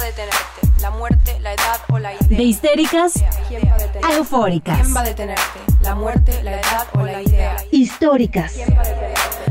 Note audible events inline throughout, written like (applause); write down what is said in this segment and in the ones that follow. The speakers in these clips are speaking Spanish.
va a detenerte? ¿La muerte, la edad o la idea? De histéricas ¿Quién va a eufóricas. ¿Quién va a detenerte? ¿La muerte, la edad o la idea? Históricas.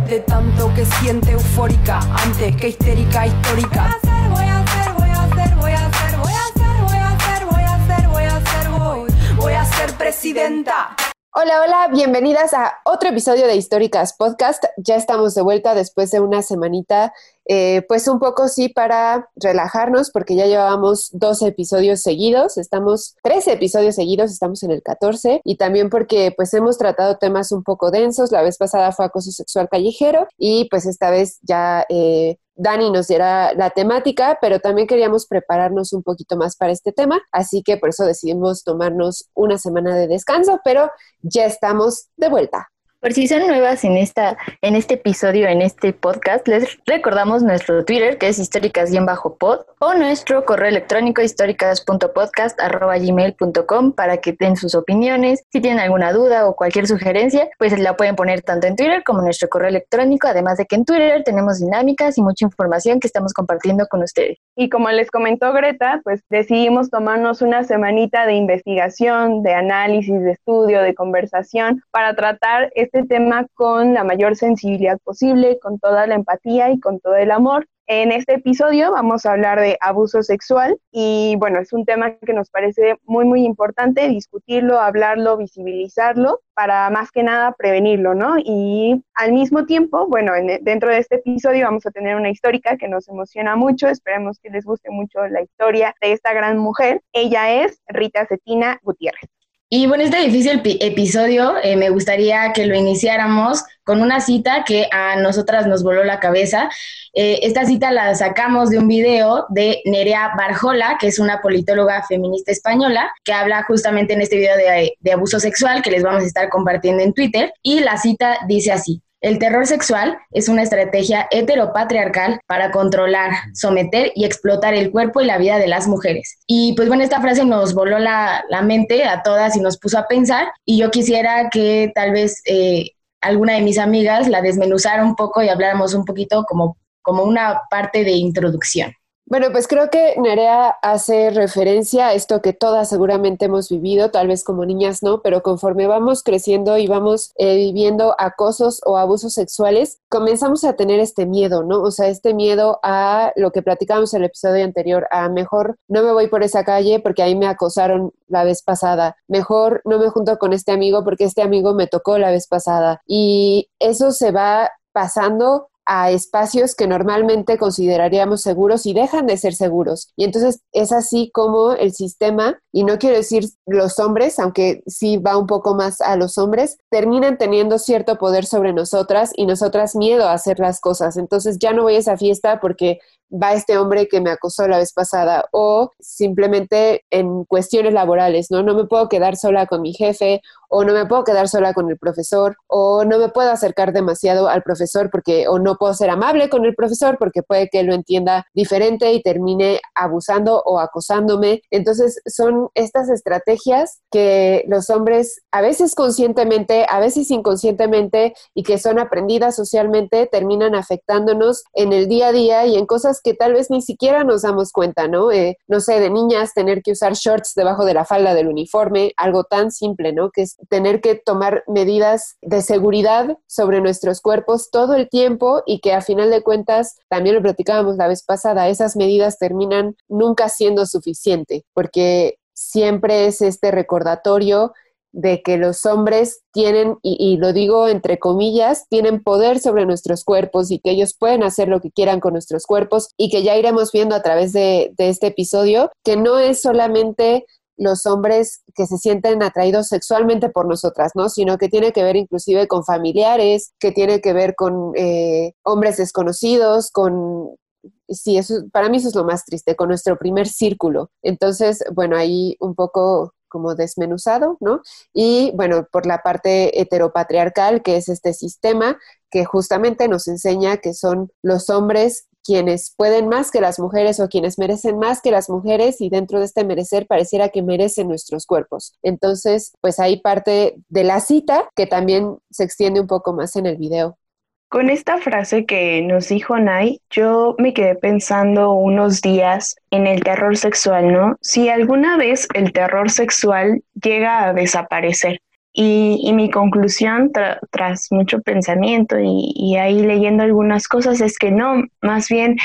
De tanto que siente eufórica antes que histérica histórica. Voy a hacer, voy a hacer, voy a hacer, voy a hacer, voy a hacer, voy a hacer, voy a hacer, voy, voy a ser presidenta. Hola, hola, bienvenidas a otro episodio de Históricas Podcast. Ya estamos de vuelta después de una semanita, eh, pues un poco sí para relajarnos, porque ya llevábamos dos episodios seguidos, estamos 13 episodios seguidos, estamos en el 14, y también porque pues hemos tratado temas un poco densos. La vez pasada fue acoso sexual callejero y pues esta vez ya eh, Dani nos diera la temática, pero también queríamos prepararnos un poquito más para este tema, así que por eso decidimos tomarnos una semana de descanso, pero ya estamos de vuelta. Por si son nuevas en esta, en este episodio, en este podcast, les recordamos nuestro Twitter, que es históricas-pod, o nuestro correo electrónico históricas.podcast.gmail.com para que den sus opiniones. Si tienen alguna duda o cualquier sugerencia, pues la pueden poner tanto en Twitter como en nuestro correo electrónico, además de que en Twitter tenemos dinámicas y mucha información que estamos compartiendo con ustedes. Y como les comentó Greta, pues decidimos tomarnos una semanita de investigación, de análisis, de estudio, de conversación para tratar tema con la mayor sensibilidad posible, con toda la empatía y con todo el amor. En este episodio vamos a hablar de abuso sexual y bueno, es un tema que nos parece muy muy importante discutirlo, hablarlo, visibilizarlo para más que nada prevenirlo, ¿no? Y al mismo tiempo, bueno, en- dentro de este episodio vamos a tener una histórica que nos emociona mucho, esperemos que les guste mucho la historia de esta gran mujer. Ella es Rita Cetina Gutiérrez. Y bueno, este difícil pi- episodio eh, me gustaría que lo iniciáramos con una cita que a nosotras nos voló la cabeza. Eh, esta cita la sacamos de un video de Nerea Barjola, que es una politóloga feminista española, que habla justamente en este video de, de abuso sexual que les vamos a estar compartiendo en Twitter. Y la cita dice así. El terror sexual es una estrategia heteropatriarcal para controlar, someter y explotar el cuerpo y la vida de las mujeres. Y pues bueno, esta frase nos voló la, la mente a todas y nos puso a pensar y yo quisiera que tal vez eh, alguna de mis amigas la desmenuzara un poco y habláramos un poquito como, como una parte de introducción. Bueno, pues creo que Nerea hace referencia a esto que todas seguramente hemos vivido, tal vez como niñas no, pero conforme vamos creciendo y vamos eh, viviendo acosos o abusos sexuales, comenzamos a tener este miedo, ¿no? O sea, este miedo a lo que platicábamos en el episodio anterior, a mejor no me voy por esa calle porque ahí me acosaron la vez pasada, mejor no me junto con este amigo porque este amigo me tocó la vez pasada. Y eso se va pasando a espacios que normalmente consideraríamos seguros y dejan de ser seguros. Y entonces es así como el sistema, y no quiero decir los hombres, aunque sí va un poco más a los hombres, terminan teniendo cierto poder sobre nosotras y nosotras miedo a hacer las cosas. Entonces ya no voy a esa fiesta porque va este hombre que me acosó la vez pasada o simplemente en cuestiones laborales, ¿no? No me puedo quedar sola con mi jefe o no me puedo quedar sola con el profesor o no me puedo acercar demasiado al profesor porque o no puedo ser amable con el profesor porque puede que lo entienda diferente y termine abusando o acosándome. Entonces son estas estrategias que los hombres a veces conscientemente, a veces inconscientemente y que son aprendidas socialmente terminan afectándonos en el día a día y en cosas que tal vez ni siquiera nos damos cuenta, ¿no? Eh, no sé, de niñas tener que usar shorts debajo de la falda del uniforme, algo tan simple, ¿no? Que es tener que tomar medidas de seguridad sobre nuestros cuerpos todo el tiempo y que a final de cuentas, también lo platicábamos la vez pasada, esas medidas terminan nunca siendo suficiente, porque siempre es este recordatorio de que los hombres tienen, y, lo digo entre comillas, tienen poder sobre nuestros cuerpos y que ellos pueden hacer lo que quieran con nuestros cuerpos y que ya iremos viendo a través de, de este episodio, que no es solamente los hombres que se sienten atraídos sexualmente por nosotras, ¿no? Sino que tiene que ver inclusive con familiares, que tiene que ver con eh, hombres desconocidos, con sí, eso, para mí eso es lo más triste, con nuestro primer círculo. Entonces, bueno, ahí un poco como desmenuzado, ¿no? Y bueno, por la parte heteropatriarcal, que es este sistema que justamente nos enseña que son los hombres quienes pueden más que las mujeres o quienes merecen más que las mujeres y dentro de este merecer pareciera que merecen nuestros cuerpos. Entonces, pues ahí parte de la cita que también se extiende un poco más en el video. Con esta frase que nos dijo Nay, yo me quedé pensando unos días en el terror sexual, ¿no? Si alguna vez el terror sexual llega a desaparecer. Y, mi conclusión tras mucho pensamiento y, y ahí leyendo algunas cosas es que no, más bien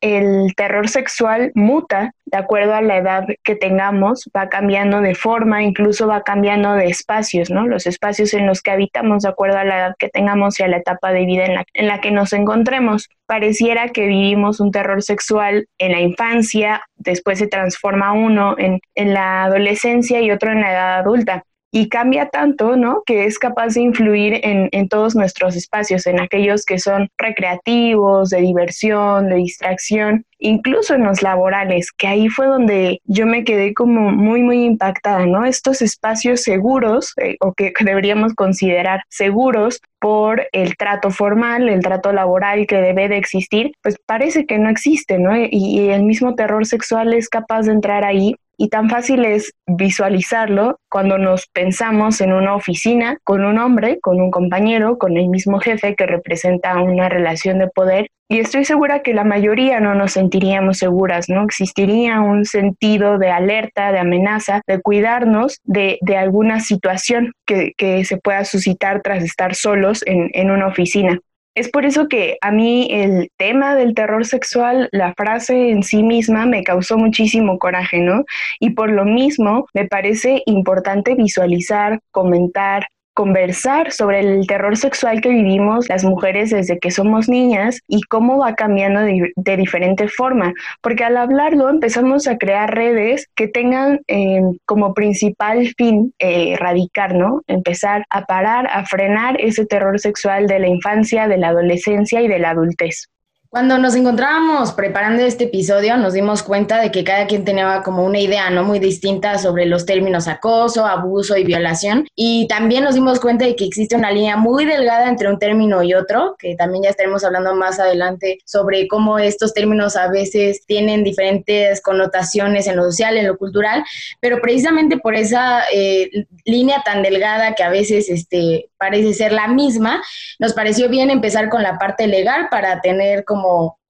el terror sexual muta de acuerdo a la edad que tengamos, va cambiando de forma, incluso va cambiando de espacios, ¿no? Los espacios en los que habitamos de acuerdo a la edad que tengamos y a la etapa de vida en la, en la que nos encontremos. Pareciera que vivimos un terror sexual en la infancia, después se transforma uno en, en la adolescencia y otro en la edad adulta y cambia tanto, ¿no? Que es capaz de influir en, en, todos nuestros espacios, en aquellos que son recreativos, de diversión, de distracción, incluso en los laborales, que ahí fue donde yo me quedé como muy, muy impactada, ¿no? Estos espacios seguros, eh, o que deberíamos considerar seguros por el trato formal, el trato laboral que debe de existir, pues parece que no existe, ¿no? Y, y el mismo terror sexual es capaz de entrar ahí y tan fácil es visualizarlo cuando nos pensamos en una oficina con un hombre, con un compañero, con el mismo jefe que representa una relación de poder. Y estoy segura que la mayoría no nos sentiríamos seguras, ¿no? Existiría un sentido de alerta, de amenaza, de cuidarnos de, alguna situación que, se pueda suscitar tras estar solos en una oficina. Es por eso que a mí el tema del terror sexual, la frase en sí misma me causó muchísimo coraje, ¿no? Y por lo mismo me parece importante visualizar, comentar, conversar sobre el terror sexual que vivimos las mujeres desde que somos niñas y cómo va cambiando de, diferente forma, porque al hablarlo empezamos a crear redes que tengan eh, como principal fin eh, erradicar, ¿no? Empezar a parar, a frenar ese terror sexual de la infancia, de la adolescencia y de la adultez. Cuando nos encontrábamos preparando este episodio, nos dimos cuenta de que cada quien tenía como una idea no muy distinta sobre los términos acoso, abuso y violación. Y también nos dimos cuenta de que existe una línea muy delgada entre un término y otro, que también ya estaremos hablando más adelante sobre cómo estos términos a veces tienen diferentes connotaciones en lo social, en lo cultural, pero precisamente por esa eh, línea tan delgada que a veces este, parece ser la misma, nos pareció bien empezar con la parte legal para tener como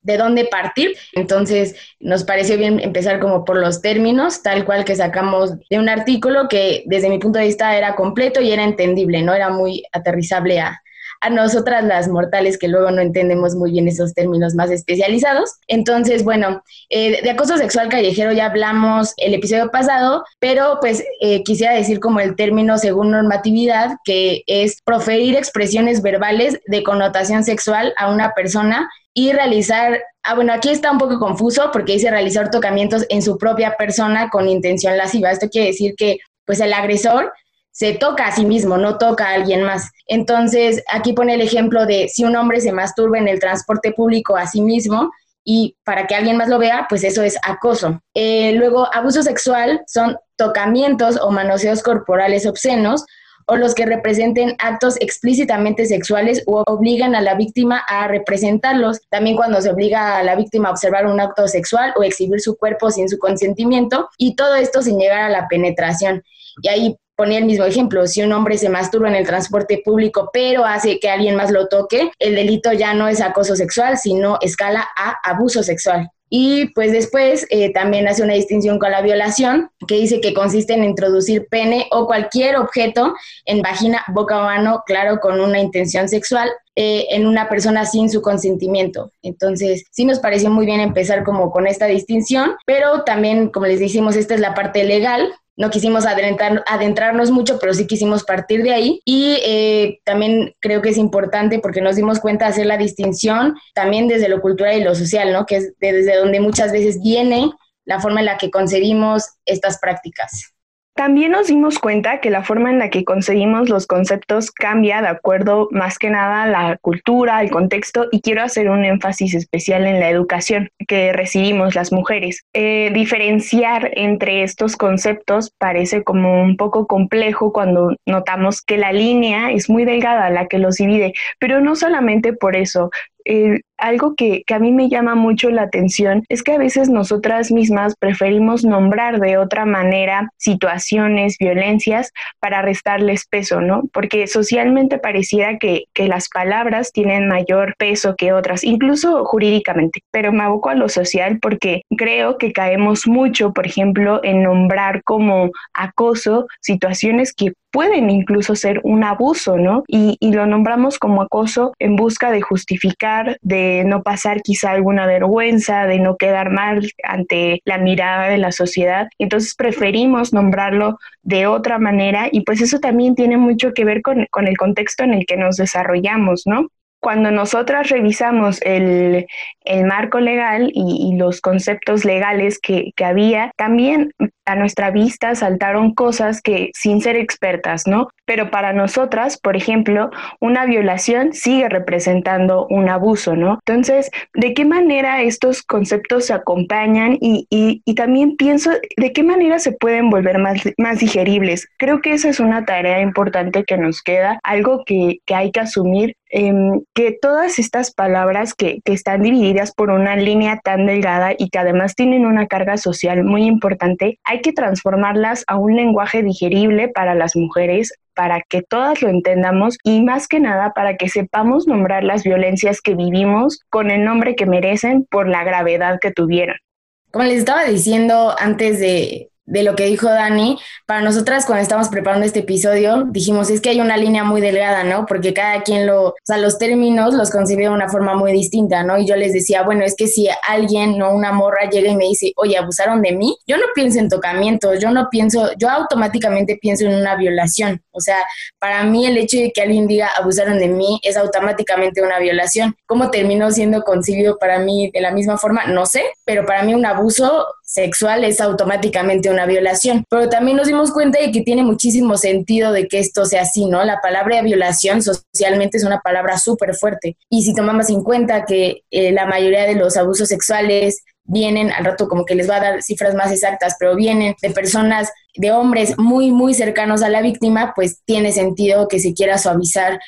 de dónde partir. Entonces, nos pareció bien empezar como por los términos, tal cual que sacamos de un artículo que desde mi punto de vista era completo y era entendible, no era muy aterrizable a, a nosotras las mortales que luego no entendemos muy bien esos términos más especializados. Entonces, bueno, eh, de acoso sexual callejero ya hablamos el episodio pasado, pero pues eh, quisiera decir como el término según normatividad, que es proferir expresiones verbales de connotación sexual a una persona y realizar, ah bueno, aquí está un poco confuso porque dice realizar tocamientos en su propia persona con intención lasciva. Esto quiere decir que pues el agresor se toca a sí mismo, no toca a alguien más. Entonces, aquí pone el ejemplo de si un hombre se masturba en el transporte público a sí mismo y para que alguien más lo vea, pues eso es acoso. Eh, luego, abuso sexual son tocamientos o manoseos corporales obscenos o los que representen actos explícitamente sexuales o obligan a la víctima a representarlos. También cuando se obliga a la víctima a observar un acto sexual o exhibir su cuerpo sin su consentimiento y todo esto sin llegar a la penetración. Y ahí ponía el mismo ejemplo, si un hombre se masturba en el transporte público pero hace que alguien más lo toque, el delito ya no es acoso sexual, sino escala a abuso sexual. Y pues después eh, también hace una distinción con la violación, que dice que consiste en introducir pene o cualquier objeto en vagina, boca o ano, claro, con una intención sexual, eh, en una persona sin su consentimiento. Entonces, sí nos pareció muy bien empezar como con esta distinción, pero también, como les dijimos, esta es la parte legal, no quisimos adentrar, adentrarnos mucho, pero sí quisimos partir de ahí. Y eh, también creo que es importante porque nos dimos cuenta de hacer la distinción también desde lo cultural y lo social, ¿no? Que es desde donde muchas veces viene la forma en la que concebimos estas prácticas. También nos dimos cuenta que la forma en la que concebimos los conceptos cambia de acuerdo más que nada a la cultura, al contexto, y quiero hacer un énfasis especial en la educación que recibimos las mujeres. Eh, diferenciar entre estos conceptos parece como un poco complejo cuando notamos que la línea es muy delgada la que los divide, pero no solamente por eso, eh, algo que, que, a mí me llama mucho la atención es que a veces nosotras mismas preferimos nombrar de otra manera situaciones, violencias, para restarles peso, ¿no? Porque socialmente pareciera que, que las palabras tienen mayor peso que otras, incluso jurídicamente, pero me aboco a lo social porque creo que caemos mucho, por ejemplo, en nombrar como acoso situaciones que pueden incluso ser un abuso, ¿no? Y, y, lo nombramos como acoso en busca de justificar, de no pasar quizá alguna vergüenza, de no quedar mal ante la mirada de la sociedad. Entonces preferimos nombrarlo de otra manera y pues eso también tiene mucho que ver con, con el contexto en el que nos desarrollamos, ¿no? cuando nosotras revisamos el, marco legal y, los conceptos legales que, que, había, también a nuestra vista saltaron cosas que sin ser expertas, ¿no? Pero para nosotras, por ejemplo, una violación sigue representando un abuso, ¿no? Entonces, ¿de qué manera estos conceptos se acompañan? Y, y, también pienso, ¿de qué manera se pueden volver más, más digeribles? Creo que esa es una tarea importante que nos queda, algo que, que hay que asumir Em, que todas estas palabras que, que, están divididas por una línea tan delgada y que además tienen una carga social muy importante, hay que transformarlas a un lenguaje digerible para las mujeres, para que todas lo entendamos y más que nada para que sepamos nombrar las violencias que vivimos con el nombre que merecen por la gravedad que tuvieron. Como les estaba diciendo antes de, de lo que dijo Dani, para nosotras cuando estábamos preparando este episodio, dijimos, es que hay una línea muy delgada, ¿no? Porque cada quien lo, o sea, los términos los concibe de una forma muy distinta, ¿no? Y yo les decía, bueno, es que si alguien, no una morra, llega y me dice, oye, abusaron de mí, yo no pienso en tocamiento, yo no pienso, yo automáticamente pienso en una violación. O sea, para mí el hecho de que alguien diga abusaron de mí es automáticamente una violación. ¿Cómo terminó siendo concebido para mí de la misma forma? No sé, pero para mí un abuso sexual es automáticamente una violación. Pero también nos dimos cuenta de que tiene muchísimo sentido de que esto sea así, ¿no? La palabra violación socialmente es una palabra súper fuerte. Y si tomamos en cuenta que eh, la mayoría de los abusos sexuales vienen, al rato como que les va a dar cifras más exactas, pero vienen de personas, de hombres muy, muy cercanos a la víctima, pues tiene sentido que se quiera suavizar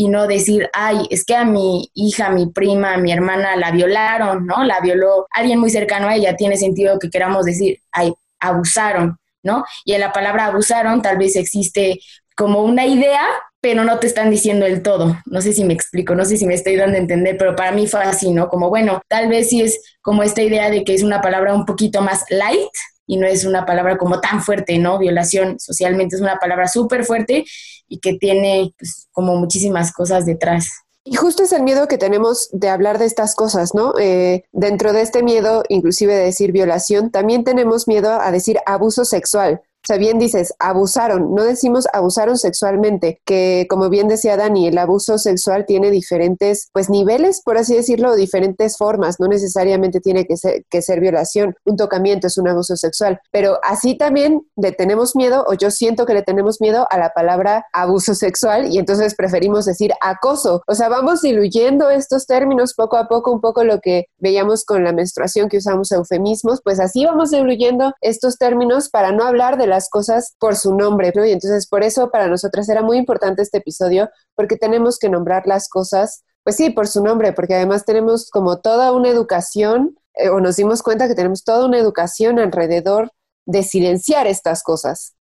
y no decir, ay, es que a mi hija, mi prima, mi hermana la violaron, ¿no? La violó alguien muy cercano a ella, tiene sentido que queramos decir, ay, abusaron, ¿no? Y en la palabra abusaron tal vez existe como una idea, pero no te están diciendo el todo. No sé si me explico, no sé si me estoy dando a entender, pero para mí fue así, ¿no? Como, bueno, tal vez sí es como esta idea de que es una palabra un poquito más light y no es una palabra como tan fuerte, ¿no? Violación socialmente es una palabra súper fuerte y que tiene pues, como muchísimas cosas detrás. Y justo es el miedo que tenemos de hablar de estas cosas, ¿no? Eh, dentro de este miedo, inclusive de decir violación, también tenemos miedo a decir abuso sexual. O sea, bien dices, abusaron, no decimos abusaron sexualmente, que como bien decía Dani, el abuso sexual tiene diferentes, pues niveles, por así decirlo, diferentes formas, no necesariamente tiene que ser, que ser violación, un tocamiento es un abuso sexual, pero así también le tenemos miedo, o yo siento que le tenemos miedo a la palabra abuso sexual y entonces preferimos decir acoso, o sea, vamos diluyendo estos términos poco a poco, un poco lo que veíamos con la menstruación que usamos eufemismos, pues así vamos diluyendo estos términos para no hablar de las cosas por su nombre, ¿no? Y entonces por eso para nosotras era muy importante este episodio, porque tenemos que nombrar las cosas, pues sí, por su nombre, porque además tenemos como toda una educación, eh, o nos dimos cuenta que tenemos toda una educación alrededor de silenciar estas cosas.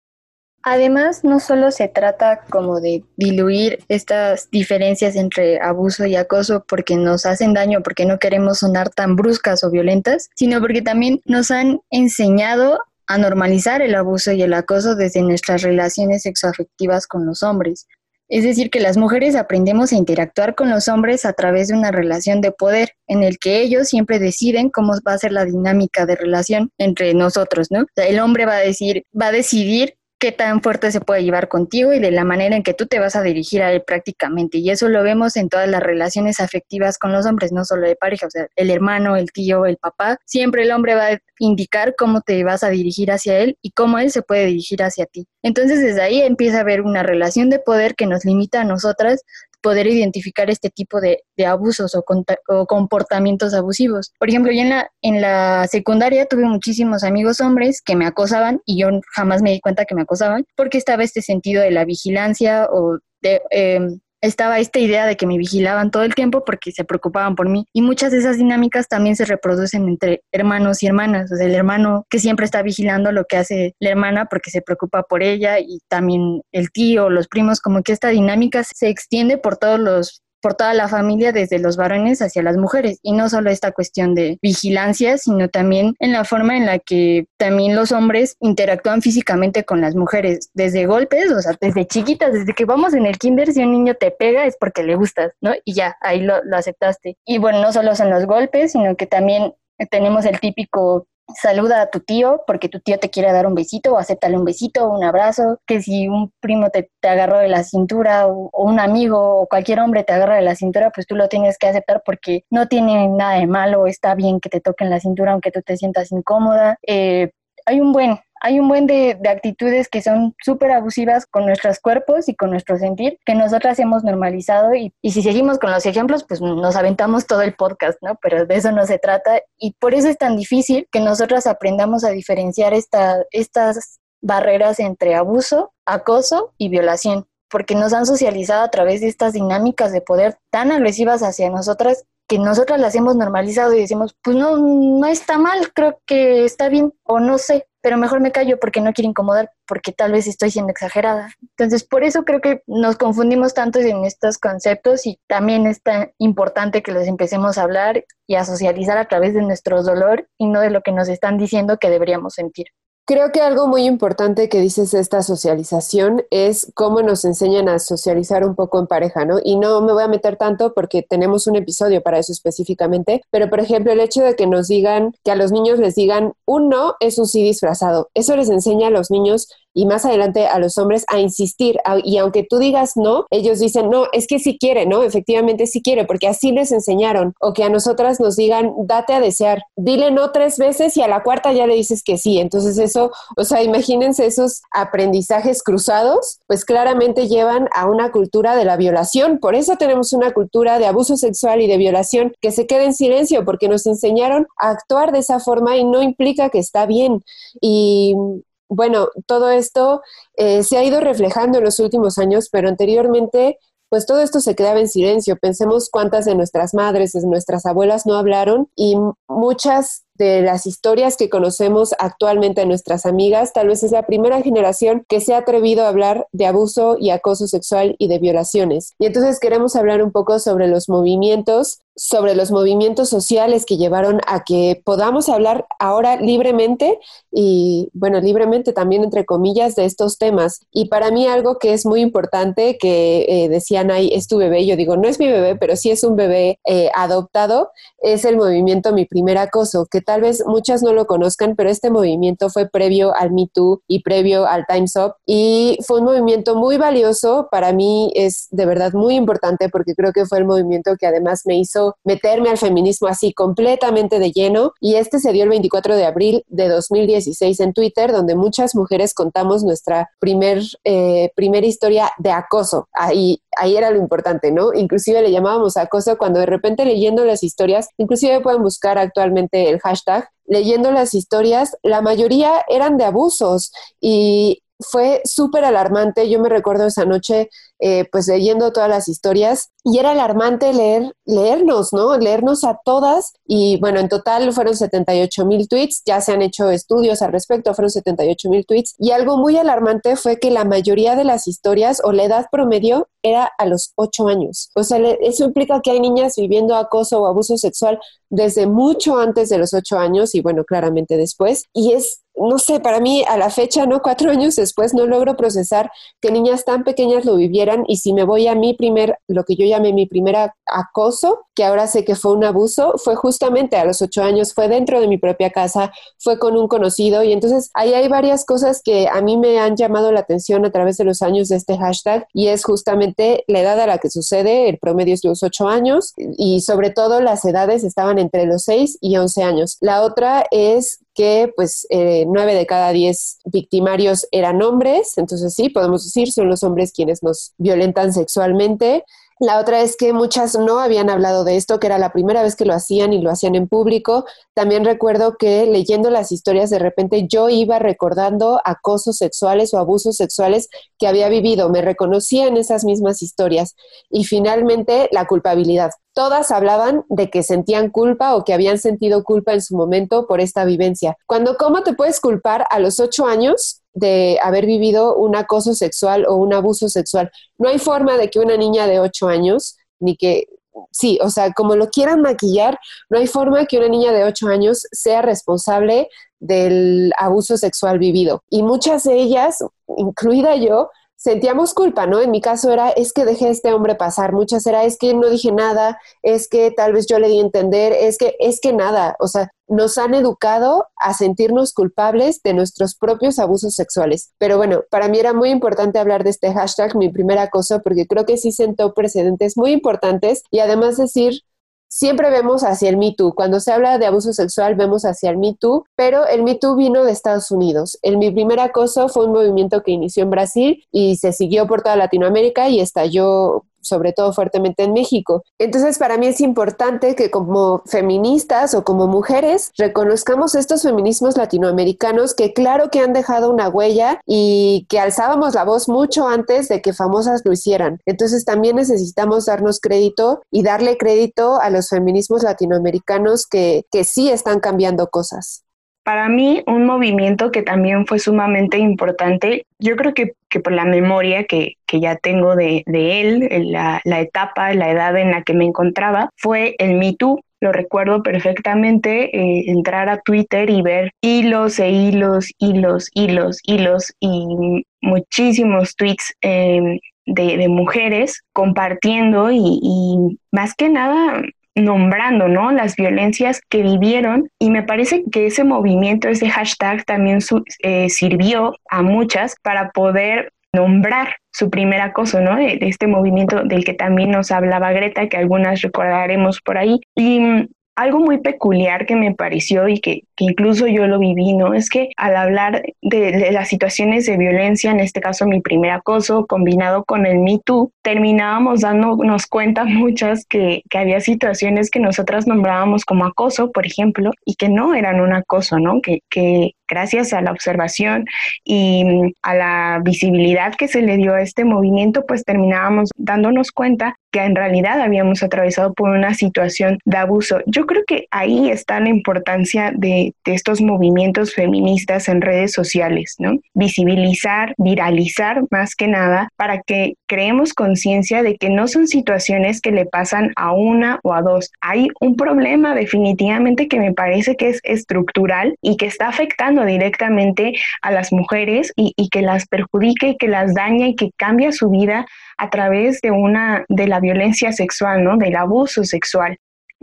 Además, no solo se trata como de diluir estas diferencias entre abuso y acoso porque nos hacen daño, porque no queremos sonar tan bruscas o violentas, sino porque también nos han enseñado a normalizar el abuso y el acoso desde nuestras relaciones sexoafectivas con los hombres. Es decir, que las mujeres aprendemos a interactuar con los hombres a través de una relación de poder en el que ellos siempre deciden cómo va a ser la dinámica de relación entre nosotros, ¿no? el hombre va a decir, va a decidir qué tan fuerte se puede llevar contigo y de la manera en que tú te vas a dirigir a él prácticamente. Y eso lo vemos en todas las relaciones afectivas con los hombres, no solo de pareja, o sea, el hermano, el tío, el papá. Siempre el hombre va a indicar cómo te vas a dirigir hacia él y cómo él se puede dirigir hacia ti. Entonces desde ahí empieza a haber una relación de poder que nos limita a nosotras poder identificar este tipo de, abusos o, comportamientos abusivos. Por ejemplo, yo en la, en la secundaria tuve muchísimos amigos hombres que me acosaban y yo jamás me di cuenta que me acosaban porque estaba este sentido de la vigilancia o de... Em, estaba esta idea de que me vigilaban todo el tiempo porque se preocupaban por mí. Y muchas de esas dinámicas también se reproducen entre hermanos y hermanas. O sea, el hermano que siempre está vigilando lo que hace la hermana porque se preocupa por ella y también el tío, los primos, como que esta dinámica se extiende por todos los por toda la familia, desde los varones hacia las mujeres. Y no solo esta cuestión de vigilancia, sino también en la forma en la que también los hombres interactúan físicamente con las mujeres, desde golpes, o sea, desde chiquitas, desde que vamos en el kinder, si un niño te pega es porque le gustas, ¿no? Y ya, ahí lo, lo aceptaste. Y bueno, no solo son los golpes, sino que también tenemos el típico saluda a tu tío porque tu tío te quiere dar un besito o acéptale un besito, un abrazo, que si un primo te, te agarró de la cintura o, un amigo o cualquier hombre te agarra de la cintura, pues tú lo tienes que aceptar porque no tiene nada de malo, está bien que te toquen la cintura aunque tú te sientas incómoda. Eh, hay un buen, hay un buen de, actitudes que son súper abusivas con nuestros cuerpos y con nuestro sentir que nosotras hemos normalizado y, y, si seguimos con los ejemplos, pues nos aventamos todo el podcast, ¿no? Pero de eso no se trata y por eso es tan difícil que nosotras aprendamos a diferenciar esta, estas barreras entre abuso, acoso y violación porque nos han socializado a través de estas dinámicas de poder tan agresivas hacia nosotras que nosotras las hemos normalizado y decimos, pues no, no está mal, creo que está bien o no sé, pero mejor me callo porque no quiero incomodar, porque tal vez estoy siendo exagerada. Entonces, por eso creo que nos confundimos tanto en estos conceptos y también es tan importante que los empecemos a hablar y a socializar a través de nuestro dolor y no de lo que nos están diciendo que deberíamos sentir. Creo que algo muy importante que dices esta socialización es cómo nos enseñan a socializar un poco en pareja, ¿no? Y no me voy a meter tanto porque tenemos un episodio para eso específicamente, pero por ejemplo el hecho de que nos digan, que a los niños les digan un no es un sí disfrazado, eso les enseña a los niños y más adelante a los hombres a insistir. y aunque tú digas no, ellos dicen, no, es que sí quiere, ¿no? Efectivamente sí quiere, porque así les enseñaron. O que a nosotras nos digan, date a desear, dile no tres veces y a la cuarta ya le dices que sí. Entonces eso, o sea, imagínense esos aprendizajes cruzados, pues claramente llevan a una cultura de la violación. Por eso tenemos una cultura de abuso sexual y de violación que se queda en silencio, porque nos enseñaron a actuar de esa forma y no implica que está bien. Y bueno, todo esto eh, se ha ido reflejando en los últimos años, pero anteriormente, pues todo esto se quedaba en silencio. Pensemos cuántas de nuestras madres, de nuestras abuelas no hablaron y muchas de las historias que conocemos actualmente de nuestras amigas, tal vez es la primera generación que se ha atrevido a hablar de abuso y acoso sexual y de violaciones. Y entonces queremos hablar un poco sobre los movimientos sobre los movimientos sociales que llevaron a que podamos hablar ahora libremente y, bueno, libremente también entre comillas de estos temas. Y para mí algo que es muy importante, que eh, decían ahí, es tu bebé, yo digo, no es mi bebé, pero sí es un bebé eh, adoptado, es el movimiento Mi Primer Acoso, que tal vez muchas no lo conozcan, pero este movimiento fue previo al Me Too y previo al Time's Up y fue un movimiento muy valioso, para mí es de verdad muy importante porque creo que fue el movimiento que además me hizo meterme al feminismo así completamente de lleno y este se dio el 24 de abril de 2016 en Twitter, donde muchas mujeres contamos nuestra primer, eh, primera historia de acoso. Ahí, ahí era lo importante, ¿no? Inclusive le llamábamos acoso cuando de repente leyendo las historias, inclusive pueden buscar actualmente el hashtag leyendo las historias, la mayoría eran de abusos y fue súper alarmante. Yo me recuerdo esa noche, eh, pues leyendo todas las historias, y era alarmante leer, leernos, ¿no? Leernos a todas. Y bueno, en total fueron 78 mil tweets, ya se han hecho estudios al respecto, fueron 78 mil tweets. Y algo muy alarmante fue que la mayoría de las historias o la edad promedio era a los 8 años. O sea, eso implica que hay niñas viviendo acoso o abuso sexual desde mucho antes de los 8 años y bueno, claramente después. Y es no sé, para mí a la fecha, ¿no? Cuatro años después no logro procesar que niñas tan pequeñas lo vivieran y si me voy a mi primer, lo que yo llamé mi primer acoso, que ahora sé que fue un abuso, fue justamente a los ocho años, fue dentro de mi propia casa, fue con un conocido y entonces ahí hay varias cosas que a mí me han llamado la atención a través de los años de este hashtag y es justamente la edad a la que sucede, el promedio es los ocho años y sobre todo las edades estaban entre los seis y once años. La otra es que pues eh, nueve de cada diez victimarios eran hombres, entonces sí, podemos decir, son los hombres quienes nos violentan sexualmente. La otra es que muchas no habían hablado de esto, que era la primera vez que lo hacían y lo hacían en público. También recuerdo que leyendo las historias de repente yo iba recordando acosos sexuales o abusos sexuales que había vivido. Me reconocía en esas mismas historias. Y finalmente la culpabilidad. Todas hablaban de que sentían culpa o que habían sentido culpa en su momento por esta vivencia. Cuando, ¿cómo te puedes culpar a los ocho años de haber vivido un acoso sexual o un abuso sexual? No hay forma de que una niña de ocho años, ni que sí, o sea, como lo quieran maquillar, no hay forma que una niña de ocho años sea responsable del abuso sexual vivido. Y muchas de ellas, incluida yo, sentíamos culpa, ¿no? En mi caso era, es que dejé a este hombre pasar, muchas era, es que no dije nada, es que tal vez yo le di a entender, es que, es que nada, o sea, nos han educado a sentirnos culpables de nuestros propios abusos sexuales. Pero bueno, para mí era muy importante hablar de este hashtag, mi primer acoso, porque creo que sí sentó precedentes muy importantes y además decir siempre vemos hacia el Me Too. Cuando se habla de abuso sexual, vemos hacia el Me Too, pero el Me Too vino de Estados Unidos. El Mi Primer Acoso fue un movimiento que inició en Brasil y se siguió por toda Latinoamérica y estalló sobre todo fuertemente en México. Entonces, para mí es importante que como feministas o como mujeres reconozcamos estos feminismos latinoamericanos que claro que han dejado una huella y que alzábamos la voz mucho antes de que famosas lo hicieran. Entonces, también necesitamos darnos crédito y darle crédito a los feminismos latinoamericanos que, que sí están cambiando cosas. Para mí, un movimiento que también fue sumamente importante, yo creo que, por la memoria que, ya tengo de, él, la, la, etapa, la edad en la que me encontraba, fue el Me Too. Lo recuerdo perfectamente, eh, entrar a Twitter y ver hilos e hilos, hilos, hilos, hilos y muchísimos tweets em, de, mujeres compartiendo y, y más que nada nombrando, ¿no? Las violencias que vivieron y me parece que ese movimiento, ese hashtag también eh, sirvió a muchas para poder nombrar su primer acoso, ¿no? Este movimiento del que también nos hablaba Greta, que algunas recordaremos por ahí. Y algo muy peculiar que me pareció y que, incluso yo lo viví, ¿no? Es que al hablar de, las situaciones de violencia, en este caso mi primer acoso, combinado con el Me Too, terminábamos dándonos cuenta (laughs) muchas que, había situaciones que nosotras nombrábamos como acoso, por ejemplo, y que no eran un acoso, ¿no? Que, que gracias a la observación y mm, a la visibilidad que se le dio a este movimiento, pues terminábamos dándonos cuenta que en realidad habíamos atravesado por una situación de abuso. Yo creo que ahí está la importancia de, estos movimientos feministas en redes sociales, ¿no? Visibilizar, viralizar más que nada para que creemos conciencia de que no son situaciones que le pasan a una o a dos. Hay un problema definitivamente que me parece que es estructural y que está afectando directamente a las mujeres y, y que las perjudica y que las daña y que cambia su vida a través de una de la violencia sexual, ¿no? Del abuso sexual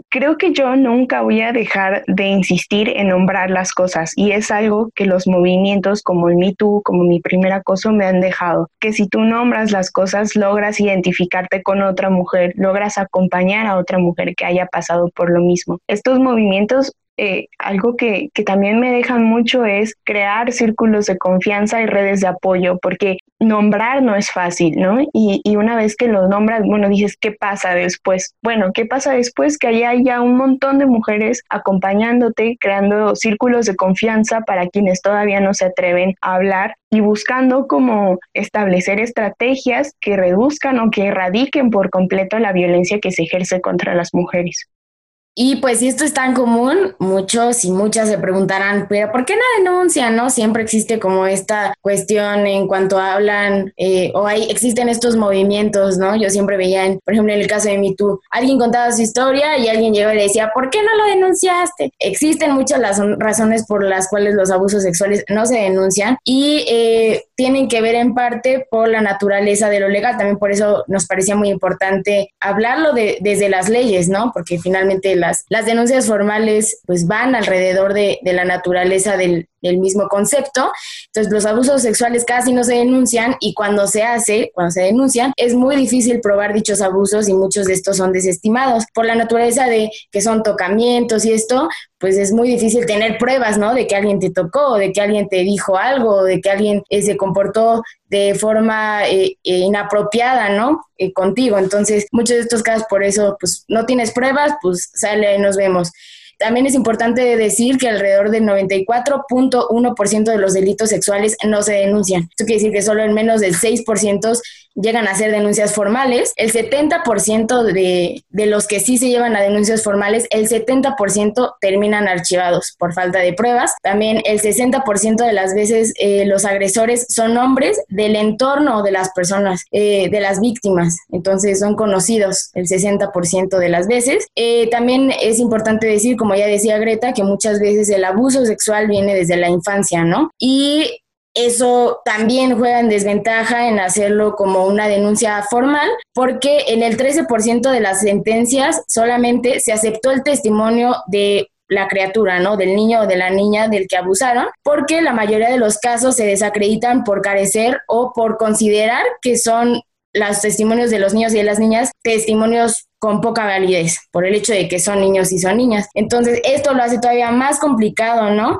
creo que yo nunca voy a dejar de insistir en nombrar las cosas y es algo que los movimientos como el Me Too, como mi primer acoso me han dejado, que si tú nombras las cosas logras identificarte con otra mujer, logras acompañar a otra mujer que haya pasado por lo mismo. Estos movimientos eh, algo que, que, también me dejan mucho es crear círculos de confianza y redes de apoyo, porque nombrar no es fácil, ¿no? Y, y, una vez que lo nombras, bueno, dices, ¿qué pasa después? Bueno, ¿qué pasa después? Que allá haya un montón de mujeres acompañándote, creando círculos de confianza para quienes todavía no se atreven a hablar y buscando como establecer estrategias que reduzcan o que erradiquen por completo la violencia que se ejerce contra las mujeres. Y pues si esto es tan común, muchos y muchas se preguntarán, pero ¿por qué no denuncian? ¿No? Siempre existe como esta cuestión en cuanto hablan eh, o hay, existen estos movimientos, ¿no? Yo siempre veía, en, por ejemplo, en el caso de MeToo, alguien contaba su historia y alguien llegó y le decía, ¿por qué no lo denunciaste? Existen muchas las razones por las cuales los abusos sexuales no se denuncian y eh, tienen que ver en parte por la naturaleza de lo legal. También por eso nos parecía muy importante hablarlo de, desde las leyes, ¿no? Porque finalmente las, denuncias formales pues van alrededor de, la naturaleza del, el mismo concepto. Entonces, los abusos sexuales casi no se denuncian y cuando se hace, cuando se denuncian, es muy difícil probar dichos abusos y muchos de estos son desestimados por la naturaleza de que son tocamientos y esto, pues es muy difícil tener pruebas, ¿no? De que alguien te tocó, de que alguien te dijo algo, de que alguien eh, se comportó de forma eh, eh, inapropiada, ¿no? contigo. Entonces, muchos de estos casos, por eso, pues no tienes pruebas, pues sale nos vemos. También es importante decir que alrededor del 94.1% de los delitos sexuales no se denuncian. Esto quiere decir que solo en menos del 6% llegan a ser denuncias formales. El 70% de, de los que sí se llevan a denuncias formales, el 70% terminan archivados por falta de pruebas. También el 60% de las veces eh, los agresores son hombres del entorno de las personas, eh, de las víctimas. Entonces son conocidos el 60% de las veces. Eh, también es importante decir, como ya decía Greta, que muchas veces el abuso sexual viene desde la infancia, ¿no? Y eso también juega en desventaja en hacerlo como una denuncia formal, porque en el 13% de las sentencias solamente se aceptó el testimonio de la criatura, ¿no? Del niño o de la niña del que abusaron, porque la mayoría de los casos se desacreditan por carecer o por considerar que son los testimonios de los niños y de las niñas testimonios con poca validez por el hecho de que son niños y son niñas. Entonces, esto lo hace todavía más complicado, ¿no?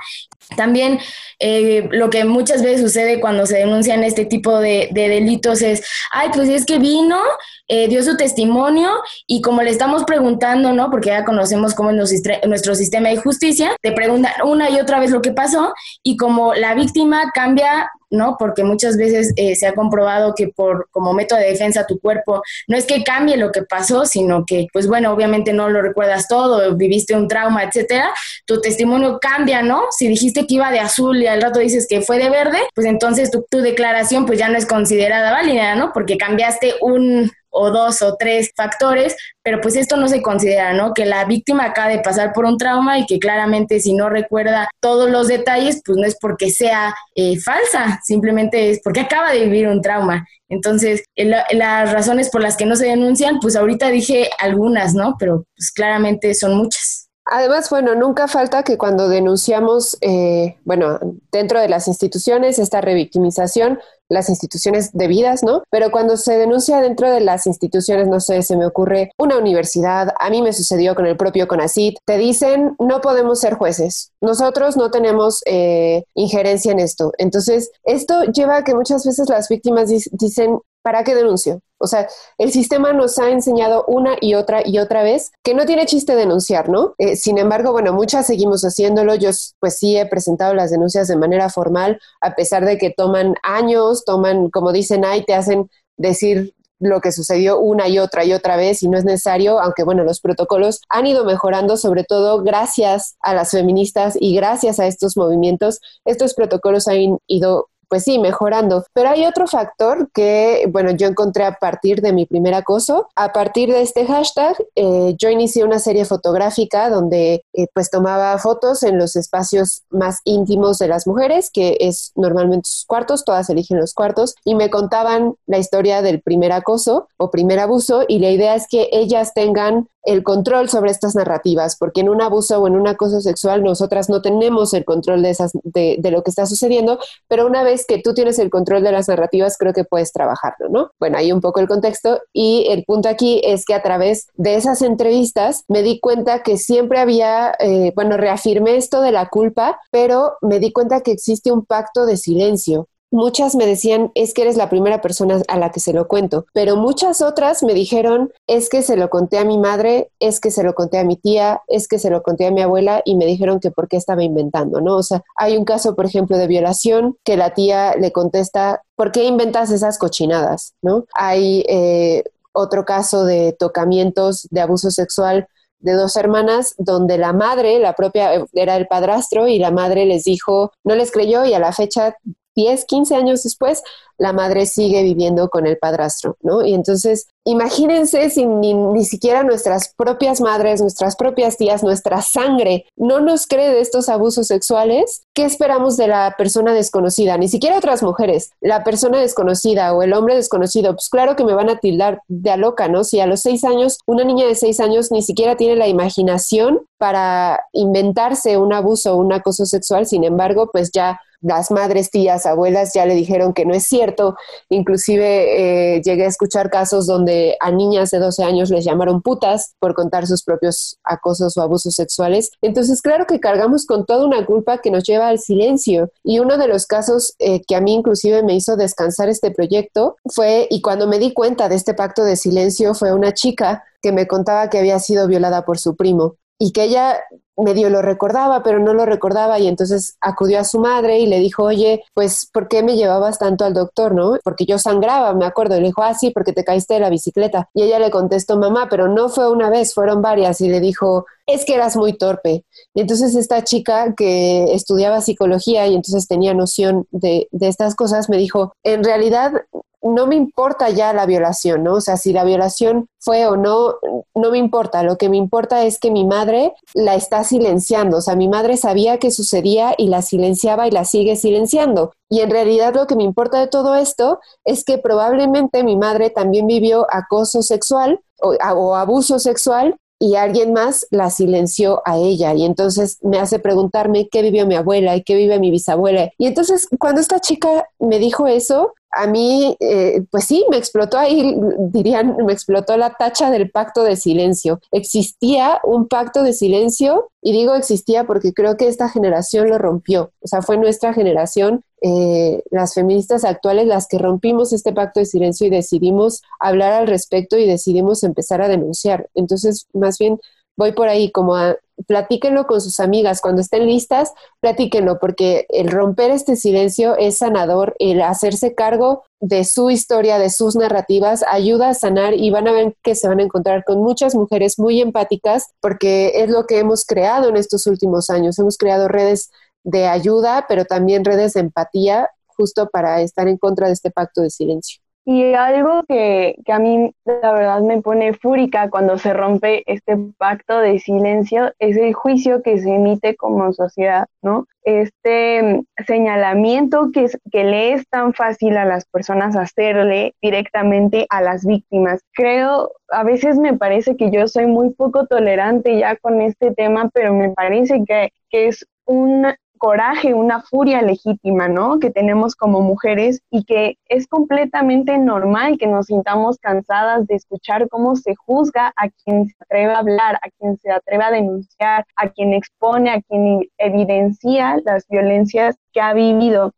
También eh, lo que muchas veces sucede cuando se denuncian este tipo de, delitos es, ay, pues es que vino, eh, dio su testimonio y como le estamos preguntando, ¿no? Porque ya conocemos cómo es nuestro sistema de justicia, te preguntan una y otra vez lo que pasó y como la víctima cambia ¿no? Porque muchas veces eh, se ha comprobado que por como método de defensa tu cuerpo no es que cambie lo que pasó, sino que, pues bueno, obviamente no lo recuerdas todo, viviste un trauma, etcétera. Tu testimonio cambia, ¿no? Si dijiste que iba de azul y al rato dices que fue de verde, pues entonces tu, tu declaración pues ya no es considerada válida, ¿no? Porque cambiaste un, o dos o tres factores, pero pues esto no se considera, ¿no? Que la víctima acaba de pasar por un trauma y que claramente si no recuerda todos los detalles, pues no es porque sea eh, falsa, simplemente es porque acaba de vivir un trauma. Entonces, las razones por las que no se denuncian, pues ahorita dije algunas, ¿no? Pero pues claramente son muchas. Además, bueno, nunca falta que cuando denunciamos, eh, bueno, dentro de las instituciones, esta revictimización, las instituciones debidas, ¿no? Pero cuando se denuncia dentro de las instituciones, no sé, se me ocurre una universidad, a mí me sucedió con el propio CONACIT, te dicen, no podemos ser jueces, nosotros no tenemos eh, injerencia en esto. Entonces, esto lleva a que muchas veces las víctimas dicen, ¿para qué denuncio? O sea, el sistema nos ha enseñado una y otra y otra vez que no tiene chiste denunciar, ¿no? Eh, sin embargo, bueno, muchas seguimos haciéndolo. Yo pues sí he presentado las denuncias de manera formal, a pesar de que toman años, toman, como dicen, ahí te hacen decir lo que sucedió una y otra y otra vez y no es necesario, aunque bueno, los protocolos han ido mejorando, sobre todo gracias a las feministas y gracias a estos movimientos, estos protocolos han ido pues sí, mejorando. Pero hay otro factor que, bueno, yo encontré a partir de mi primer acoso. A partir de este hashtag, eh, yo inicié una serie fotográfica donde eh, pues tomaba fotos en los espacios más íntimos de las mujeres, que es normalmente sus cuartos, todas eligen los cuartos, y me contaban la historia del primer acoso o primer abuso y la idea es que ellas tengan el control sobre estas narrativas, porque en un abuso o en un acoso sexual nosotras no tenemos el control de, esas, de, de, lo que está sucediendo, pero una vez que tú tienes el control de las narrativas, creo que puedes trabajarlo, ¿no? Bueno, ahí un poco el contexto y el punto aquí es que a través de esas entrevistas me di cuenta que siempre había, eh, bueno, reafirmé esto de la culpa, pero me di cuenta que existe un pacto de silencio Muchas me decían, es que eres la primera persona a la que se lo cuento, pero muchas otras me dijeron, es que se lo conté a mi madre, es que se lo conté a mi tía, es que se lo conté a mi abuela y me dijeron que por qué estaba inventando, ¿no? O sea, hay un caso, por ejemplo, de violación que la tía le contesta, ¿por qué inventas esas cochinadas, ¿no? Hay eh, otro caso de tocamientos, de abuso sexual de dos hermanas donde la madre, la propia, era el padrastro y la madre les dijo, no les creyó y a la fecha 10, 15 años después, la madre sigue viviendo con el padrastro, ¿no? Y entonces, imagínense si ni, ni, siquiera nuestras propias madres, nuestras propias tías, nuestra sangre no nos cree de estos abusos sexuales, ¿qué esperamos de la persona desconocida? Ni siquiera otras mujeres, la persona desconocida o el hombre desconocido, pues claro que me van a tildar de a loca, ¿no? Si a los seis años, una niña de seis años ni siquiera tiene la imaginación para inventarse un abuso o un acoso sexual, sin embargo, pues ya las madres, tías, abuelas ya le dijeron que no es cierto. Inclusive eh, llegué a escuchar casos donde a niñas de 12 años les llamaron putas por contar sus propios acosos o abusos sexuales. Entonces, claro que cargamos con toda una culpa que nos lleva al silencio. Y uno de los casos eh, que a mí inclusive me hizo descansar este proyecto fue, y cuando me di cuenta de este pacto de silencio, fue una chica que me contaba que había sido violada por su primo y que ella medio lo recordaba, pero no lo recordaba y entonces acudió a su madre y le dijo, oye, pues, ¿por qué me llevabas tanto al doctor, no? Porque yo sangraba, me acuerdo. Le dijo, ah, sí, porque te caíste de la bicicleta. Y ella le contestó, mamá, pero no fue una vez, fueron varias. Y le dijo, es que eras muy torpe. Y entonces esta chica que estudiaba psicología y entonces tenía noción de, de estas cosas, me dijo, en realidad no me importa ya la violación, ¿no? O sea, si la violación fue o no, no me importa. Lo que me importa es que mi madre la está silenciando. O sea, mi madre sabía que sucedía y la silenciaba y la sigue silenciando. Y en realidad lo que me importa de todo esto es que probablemente mi madre también vivió acoso sexual o, o abuso sexual y alguien más la silenció a ella y entonces me hace preguntarme qué vivió mi abuela y qué vive mi bisabuela. Y entonces cuando esta chica me dijo eso, a mí, eh, pues sí, me explotó ahí, dirían, me explotó la tacha del pacto de silencio. Existía un pacto de silencio y digo existía porque creo que esta generación lo rompió. O sea, fue nuestra generación, eh, las feministas actuales, las que rompimos este pacto de silencio y decidimos hablar al respecto y decidimos empezar a denunciar. Entonces, más bien voy por ahí como a platíquenlo con sus amigas, cuando estén listas, platíquenlo, porque el romper este silencio es sanador, el hacerse cargo de su historia, de sus narrativas, ayuda a sanar y van a ver que se van a encontrar con muchas mujeres muy empáticas, porque es lo que hemos creado en estos últimos años, hemos creado redes de ayuda, pero también redes de empatía justo para estar en contra de este pacto de silencio. Y algo que, que, a mí la verdad me pone fúrica cuando se rompe este pacto de silencio es el juicio que se emite como sociedad, ¿no? Este señalamiento que, que le es tan fácil a las personas hacerle directamente a las víctimas. Creo, a veces me parece que yo soy muy poco tolerante ya con este tema, pero me parece que, que es un coraje, una furia legítima, ¿no? Que tenemos como mujeres y que es completamente normal que nos sintamos cansadas de escuchar cómo se juzga a quien se atreve a hablar, a quien se atreve a denunciar, a quien expone, a quien evidencia las violencias que ha vivido.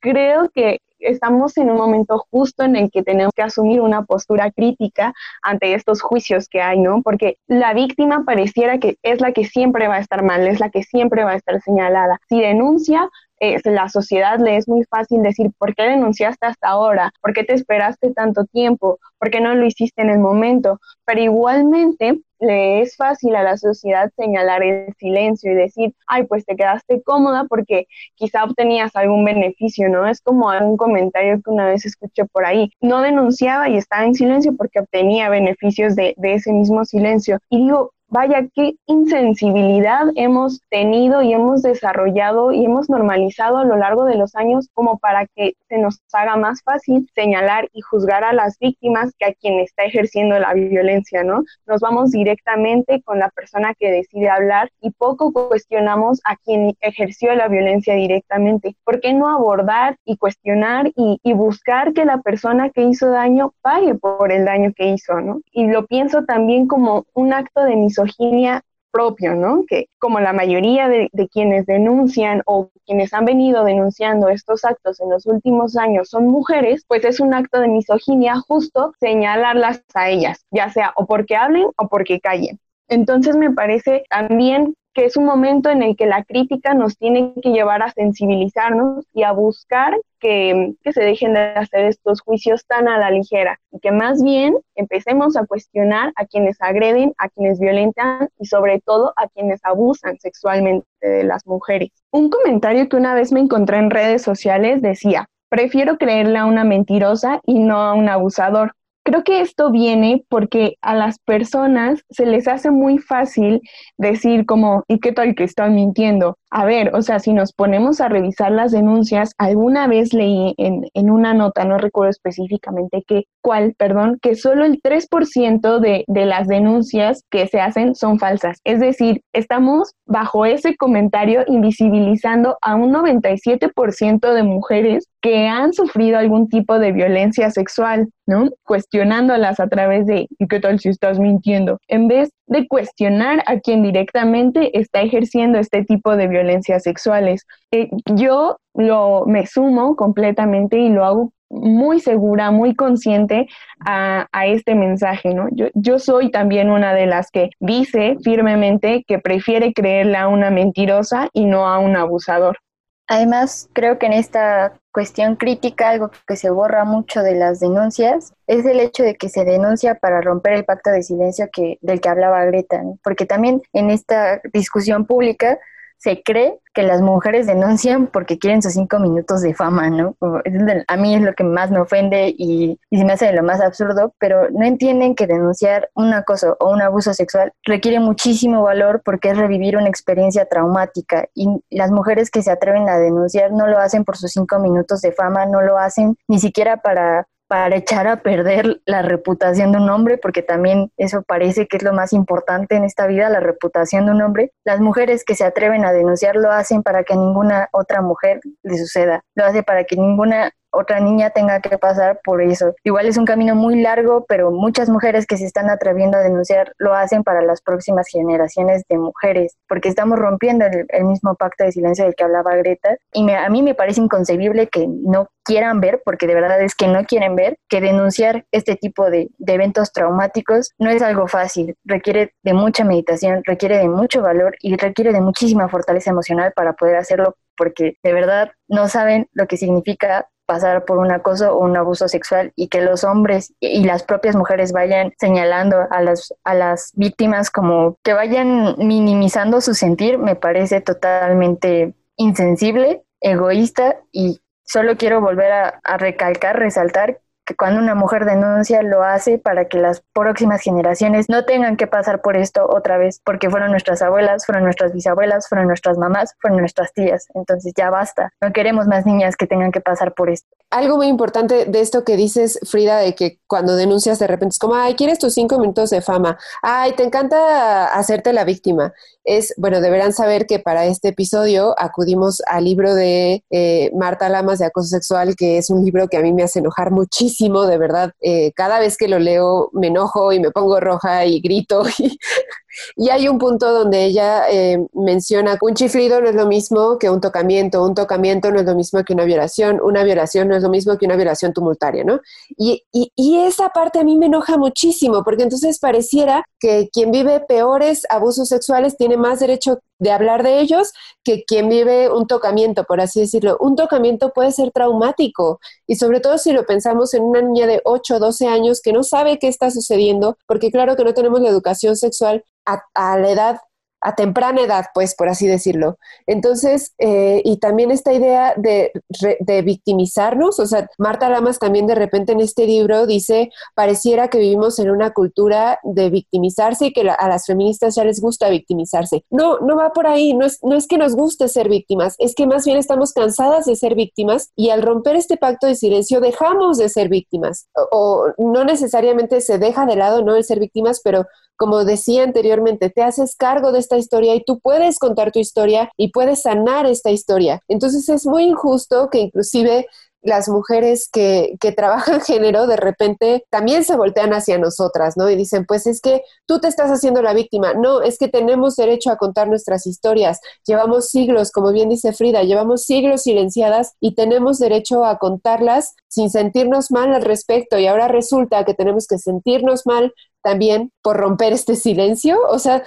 Creo que estamos en un momento justo en el que tenemos que asumir una postura crítica ante estos juicios que hay, ¿no? Porque la víctima pareciera que es la que siempre va a estar mal, es la que siempre va a estar señalada. Si denuncia, la sociedad le es muy fácil decir, ¿por qué denunciaste hasta ahora? ¿Por qué te esperaste tanto tiempo? ¿Por qué no lo hiciste en el momento? Pero igualmente le es fácil a la sociedad señalar el silencio y decir, ay, pues te quedaste cómoda porque quizá obtenías algún beneficio, ¿no? Es como un comentario que una vez escuché por ahí. No denunciaba y estaba en silencio porque obtenía beneficios de, de ese mismo silencio. Y digo, vaya, qué insensibilidad hemos tenido y hemos desarrollado y hemos normalizado a lo largo de los años como para que se nos haga más fácil señalar y juzgar a las víctimas que a quien está ejerciendo la violencia, ¿no? Nos vamos directamente con la persona que decide hablar y poco cuestionamos a quien ejerció la violencia directamente. ¿Por qué no abordar y cuestionar y, y buscar que la persona que hizo daño pague por el daño que hizo, ¿no? Y lo pienso también como un acto de misoginia misoginia propio, ¿no? Que como la mayoría de, quienes denuncian o quienes han venido denunciando estos actos en los últimos años son mujeres, pues es un acto de misoginia justo señalarlas a ellas, ya sea o porque hablen o porque callen. Entonces me parece también que es un momento en el que la crítica nos tiene que llevar a sensibilizarnos y a buscar que, que, se dejen de hacer estos juicios tan a la ligera y que más bien empecemos a cuestionar a quienes agreden, a quienes violentan y sobre todo a quienes abusan sexualmente de las mujeres. Un comentario que una vez me encontré en redes sociales decía, prefiero creerle a una mentirosa y no a un abusador. Creo que esto viene porque a las personas se les hace muy fácil decir como, ¿y qué tal que están mintiendo? A ver, o sea, si nos ponemos a revisar las denuncias, alguna vez leí en, en una nota, no recuerdo específicamente qué, cuál, perdón, que solo el 3% de, de las denuncias que se hacen son falsas. Es decir, estamos bajo ese comentario invisibilizando a un 97% de mujeres que han sufrido algún tipo de violencia sexual, ¿no? Cuestionándolas a través de, ¿y qué tal si estás mintiendo? En vez de cuestionar a quien directamente está ejerciendo este tipo de violencias sexuales. Eh, yo lo me sumo completamente y lo hago muy segura, muy consciente a, a, este mensaje, ¿no? Yo, yo soy también una de las que dice firmemente que prefiere creerle a una mentirosa y no a un abusador. Además, creo que en esta cuestión crítica, algo que se borra mucho de las denuncias, es el hecho de que se denuncia para romper el pacto de silencio que, del que hablaba Greta, porque también en esta discusión pública se cree que las mujeres denuncian porque quieren sus cinco minutos de fama, ¿no? A mí es lo que más me ofende y, y se me hace lo más absurdo, pero no entienden que denunciar un acoso o un abuso sexual requiere muchísimo valor porque es revivir una experiencia traumática y las mujeres que se atreven a denunciar no lo hacen por sus cinco minutos de fama, no lo hacen ni siquiera para para echar a perder la reputación de un hombre, porque también eso parece que es lo más importante en esta vida, la reputación de un hombre. Las mujeres que se atreven a denunciar lo hacen para que ninguna otra mujer le suceda, lo hace para que ninguna otra niña tenga que pasar por eso. Igual es un camino muy largo, pero muchas mujeres que se están atreviendo a denunciar lo hacen para las próximas generaciones de mujeres, porque estamos rompiendo el, mismo pacto de silencio del que hablaba Greta. Y a mí me parece inconcebible que no quieran ver, porque de verdad es que no quieren ver, que denunciar este tipo de eventos traumáticos no es algo fácil, requiere de mucha meditación, requiere de mucho valor y requiere de muchísima fortaleza emocional para poder hacerlo porque de verdad no saben lo que significa pasar por un acoso o un abuso sexual y que los hombres y las propias mujeres vayan señalando a las, a las víctimas como que vayan minimizando su sentir, me parece totalmente insensible, egoísta y solo quiero volver a, a recalcar, resaltar que cuando una mujer denuncia lo hace para que las próximas generaciones no tengan que pasar por esto otra vez, porque fueron nuestras abuelas, fueron nuestras bisabuelas, fueron nuestras mamás, fueron nuestras tías. Entonces ya basta, no queremos más niñas que tengan que pasar por esto. Algo muy importante de esto que dices, Frida, de que cuando denuncias de repente es como, ay, quieres tus cinco minutos de fama, ay, te encanta hacerte la víctima es, bueno, deberán saber que para este episodio acudimos al libro de eh, Marta Lamas de Acoso Sexual, que es un libro que a mí me hace enojar muchísimo, de verdad. Eh, cada vez que lo leo me enojo y me pongo roja y grito. (laughs) Y, y hay un punto donde ella eh, menciona que un chiflido no es lo mismo que un tocamiento, un tocamiento no es lo mismo que una violación, una violación no es lo mismo que una violación tumultaria, ¿no? Y, y, y esa parte a mí me enoja muchísimo, porque entonces pareciera que quien vive peores abusos sexuales tiene más derecho de hablar de ellos que quien vive un tocamiento, por así decirlo. Un tocamiento puede ser traumático y sobre todo si lo pensamos en una niña de 8 o 12 años que no sabe qué está sucediendo, porque claro que no tenemos la educación sexual a, la edad a temprana edad, pues, por así decirlo. Entonces, eh, y también esta idea de, de, victimizarnos, o sea, Marta Lamas también de repente en este libro dice, pareciera que vivimos en una cultura de victimizarse y que a las feministas ya les gusta victimizarse. No, no va por ahí, no es, no es que nos guste ser víctimas, es que más bien estamos cansadas de ser víctimas y al romper este pacto de silencio dejamos de ser víctimas. O, o no necesariamente se deja de lado, ¿no? El ser víctimas, pero como decía anteriormente, te haces cargo de esta historia y tú puedes contar tu historia y puedes sanar esta historia. Entonces es muy injusto que inclusive las mujeres que, que trabajan (laughs) género de repente también se voltean hacia nosotras, ¿no? Y dicen, pues es que tú te estás haciendo la víctima. No, es que tenemos derecho a contar nuestras historias. Llevamos siglos, como bien dice Frida, llevamos siglos silenciadas y tenemos derecho a contarlas sin sentirnos mal al respecto. Y ahora resulta que tenemos que sentirnos mal también por romper este silencio. O sea,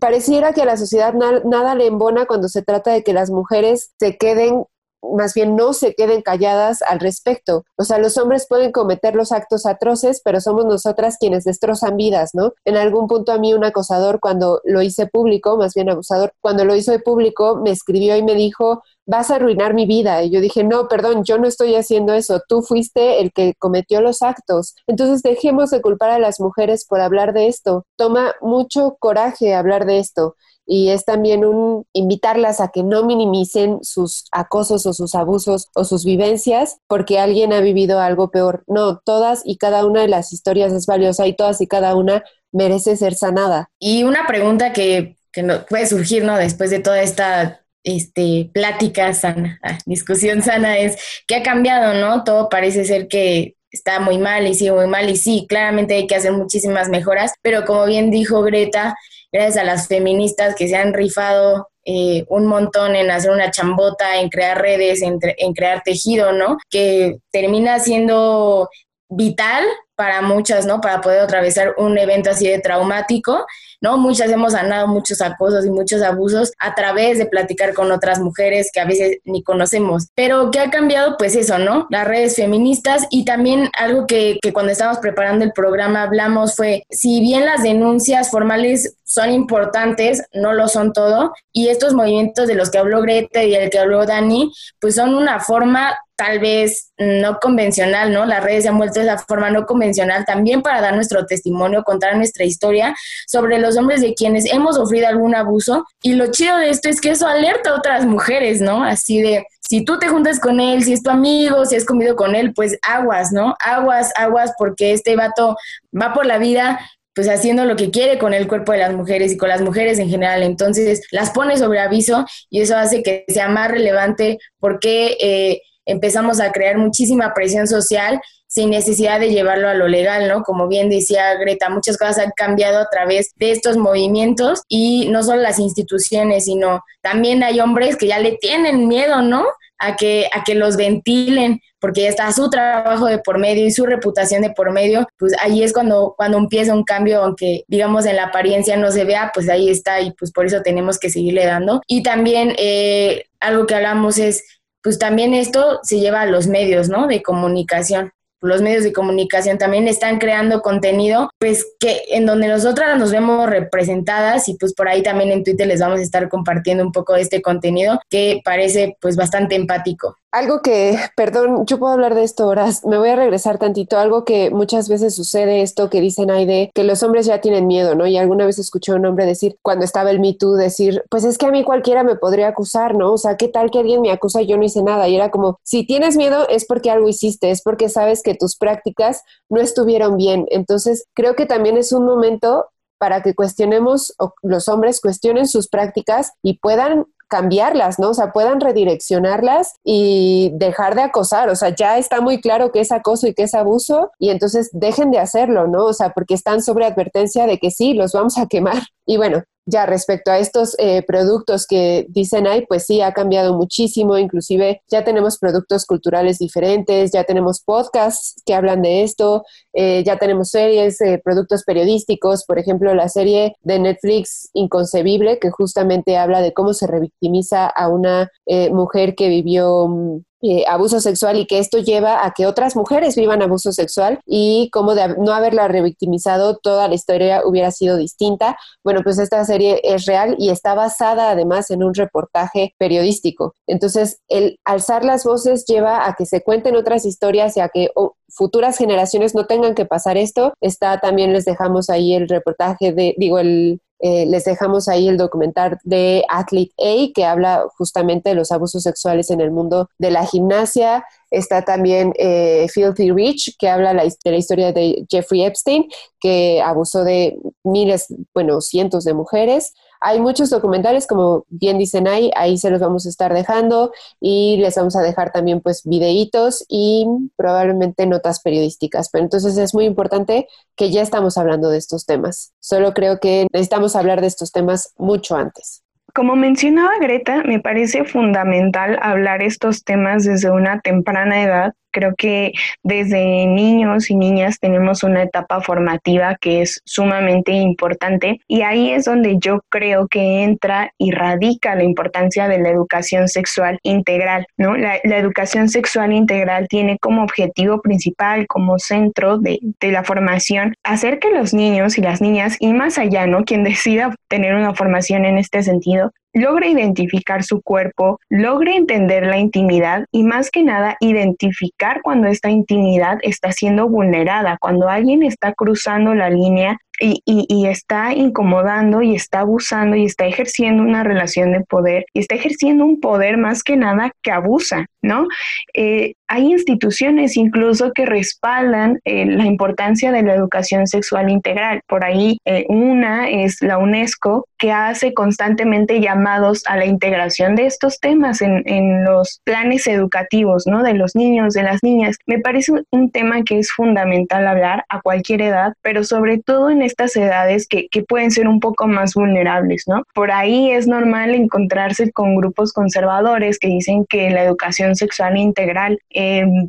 pareciera que a la sociedad nada le embona cuando se trata de que las mujeres se queden más bien no se queden calladas al respecto. O sea, los hombres pueden cometer los actos atroces, pero somos nosotras quienes destrozan vidas, ¿no? En algún punto a mí un acosador cuando lo hice público, más bien abusador, cuando lo hizo de público, me escribió y me dijo, vas a arruinar mi vida. Y yo dije, no, perdón, yo no estoy haciendo eso, tú fuiste el que cometió los actos. Entonces dejemos de culpar a las mujeres por hablar de esto. Toma mucho coraje hablar de esto y es también un invitarlas a que no minimicen sus acosos o sus abusos o sus vivencias porque alguien ha vivido algo peor. No, todas y cada una de las historias es valiosa y todas y cada una merece ser sanada. Y una pregunta que, que puede surgir, ¿no? Después de toda esta este, plática sana, ah, discusión sana es que ha cambiado, ¿no? Todo parece ser que está muy mal y sigue muy mal y sí, claramente hay que hacer muchísimas mejoras, pero como bien dijo Greta, gracias a las feministas que se han rifado eh, un montón en hacer una chambota, en crear redes, en, en crear tejido, ¿no? Que termina siendo vital para muchas, ¿no? Para poder atravesar un evento así de traumático ¿no? Muchas hemos sanado muchos acosos y muchos abusos a través de platicar con otras mujeres que a veces ni conocemos. Pero ¿qué ha cambiado? Pues eso, ¿no? Las redes feministas y también algo que, que cuando estábamos preparando el programa hablamos fue, si bien las denuncias formales son importantes, no lo son todo, y estos movimientos de los que habló Greta y del que habló Dani, pues son una forma tal vez no convencional, ¿no? Las redes se han vuelto de esa forma no convencional también para dar nuestro testimonio, contar nuestra historia sobre los hombres de quienes hemos sufrido algún abuso. Y lo chido de esto es que eso alerta a otras mujeres, ¿no? Así de, si tú te juntas con él, si es tu amigo, si has comido con él, pues aguas, ¿no? Aguas, aguas, porque este vato va por la vida pues haciendo lo que quiere con el cuerpo de las mujeres y con las mujeres en general. Entonces las pone sobre aviso y eso hace que sea más relevante porque eh, empezamos a crear muchísima presión social sin necesidad de llevarlo a lo legal, ¿no? Como bien decía Greta, muchas cosas han cambiado a través de estos movimientos y no solo las instituciones, sino también hay hombres que ya le tienen miedo, ¿no? A que, a que los ventilen, porque ya está su trabajo de por medio y su reputación de por medio, pues ahí es cuando, cuando empieza un cambio, aunque digamos en la apariencia no se vea, pues ahí está y pues por eso tenemos que seguirle dando. Y también eh, algo que hablamos es pues también esto se lleva a los medios, ¿no? De comunicación. Los medios de comunicación también están creando contenido, pues que en donde nosotras nos vemos representadas y pues por ahí también en Twitter les vamos a estar compartiendo un poco de este contenido que parece pues bastante empático. Algo que, perdón, yo puedo hablar de esto horas, me voy a regresar tantito, algo que muchas veces sucede esto que dicen ahí de que los hombres ya tienen miedo, ¿no? Y alguna vez escuché a un hombre decir, cuando estaba el Me Too, decir, pues es que a mí cualquiera me podría acusar, ¿no? O sea, ¿qué tal que alguien me acusa y yo no hice nada? Y era como, si tienes miedo es porque algo hiciste, es porque sabes que tus prácticas no estuvieron bien. Entonces, creo que también es un momento para que cuestionemos, o los hombres cuestionen sus prácticas y puedan cambiarlas, ¿no? O sea, puedan redireccionarlas y dejar de acosar. O sea, ya está muy claro que es acoso y que es abuso y entonces dejen de hacerlo, ¿no? O sea, porque están sobre advertencia de que sí, los vamos a quemar. (laughs) Y bueno, ya respecto a estos eh, productos que dicen ahí, pues sí, ha cambiado muchísimo, inclusive ya tenemos productos culturales diferentes, ya tenemos podcasts que hablan de esto, eh, ya tenemos series, eh, productos periodísticos, por ejemplo, la serie de Netflix Inconcebible, que justamente habla de cómo se revictimiza a una mujer que vivió mm, eh, abuso sexual y que esto lleva a que otras mujeres vivan abuso sexual y como de no haberla revictimizado toda la historia hubiera sido distinta. Bueno, pues esta serie es real y está basada además en un reportaje periodístico. Entonces, el alzar las voces lleva a que se cuenten otras historias y a que oh, futuras generaciones no tengan que pasar esto. Está también les dejamos ahí el reportaje de, digo, el, eh, les dejamos ahí el documental de Athlete A, que habla justamente de los abusos sexuales en el mundo de la gimnasia. Está también eh, Filthy Rich, que habla la, de la historia de Jeffrey Epstein, que abusó de miles, bueno, cientos de mujeres. Hay muchos documentales, como bien dicen ahí, ahí se los vamos a estar dejando y les vamos a dejar también pues videitos y probablemente notas periodísticas. Pero entonces es muy importante que ya estamos hablando de estos temas. Solo creo que necesitamos hablar de estos temas mucho antes. Como mencionaba Greta, me parece fundamental hablar estos temas desde una temprana edad Creo que desde niños y niñas tenemos una etapa formativa que es sumamente importante y ahí es donde yo creo que entra y radica la importancia de la educación sexual integral, ¿no? La, educación sexual integral tiene como objetivo principal, como centro de, de la formación, hacer que los niños y las niñas, y más allá, ¿no? Quien decida tener una formación en este sentido, logre identificar su cuerpo, logre entender la intimidad y más que nada identificar cuando esta intimidad está siendo vulnerada, cuando alguien está cruzando la línea y, está incomodando y está abusando y está ejerciendo una relación de poder y está ejerciendo un poder más que nada que abusa, ¿no? Eh, hay instituciones incluso que respaldan eh, la importancia de la educación sexual integral. Por ahí eh, una es la UNESCO que hace constantemente llamados a la integración de estos temas en, en los planes educativos, ¿no? De los niños, de las niñas. Me parece un tema que es fundamental hablar a cualquier edad, pero sobre todo en estas edades que, que, pueden ser un poco más vulnerables, ¿no? Por ahí es normal encontrarse con grupos conservadores que dicen que la educación sexual integral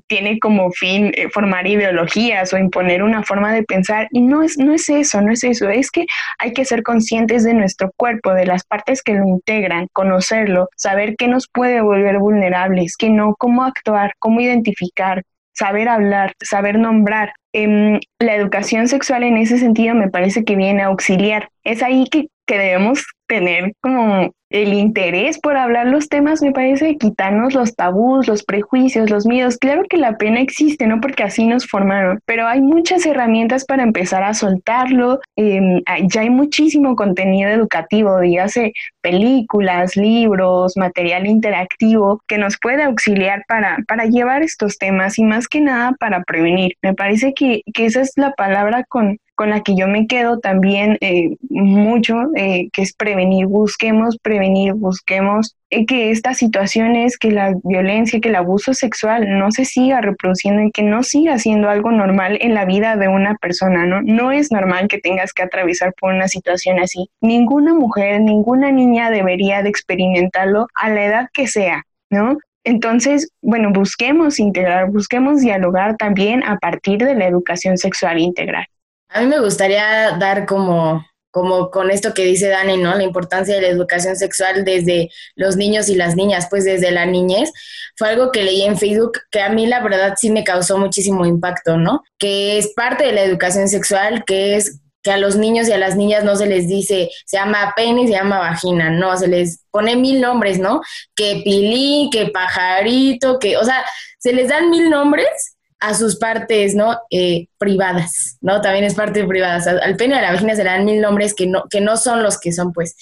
tiene como fin eh, formar ideologías o imponer una forma de pensar y no es, no es eso, no es eso, es que hay que ser conscientes de nuestro cuerpo, de las partes que lo integran, conocerlo, saber qué nos puede volver vulnerables, qué no, cómo actuar, cómo identificar, saber hablar, saber nombrar. Em, la educación sexual en ese sentido me parece que viene a auxiliar. Es ahí que, que debemos tener como el interés por hablar los temas, me parece quitarnos los tabús, los prejuicios, los miedos. Claro que la pena existe, ¿no? Porque así nos formaron, pero hay muchas herramientas para empezar a soltarlo. Em, ya hay muchísimo contenido educativo, dígase películas, libros, material interactivo que nos puede auxiliar para, para llevar estos temas y más que nada para prevenir. Me parece que, que esa es la palabra con, con la que yo me quedo también eh, mucho, eh, que es prevenir, busquemos prevenir, busquemos eh, que estas situaciones, que la violencia, que el abuso sexual no se siga reproduciendo y que no siga siendo algo normal en la vida de una persona, ¿no? No es normal que tengas que atravesar por una situación así. Ninguna mujer, ninguna niña debería de experimentarlo a la edad que sea, ¿no? Entonces, bueno, busquemos integrar, busquemos dialogar también a partir de la educación sexual integral. A mí me gustaría dar como, como con esto que dice Dani, ¿no? La importancia de la educación sexual desde los niños y las niñas, pues desde la niñez. Fue algo que leí en Facebook que a mí la verdad sí me causó muchísimo impacto, ¿no? Que es parte de la educación sexual, que es que a los niños y a las niñas no se les dice, se llama pene se llama vagina, no, se les pone mil nombres, ¿no? Que pilín, que pajarito, que, o sea, se les dan mil nombres a sus partes, ¿no? Eh, privadas, ¿no? También es parte privada. al pene a la vagina se le dan mil nombres que no, que no son los que son, pues.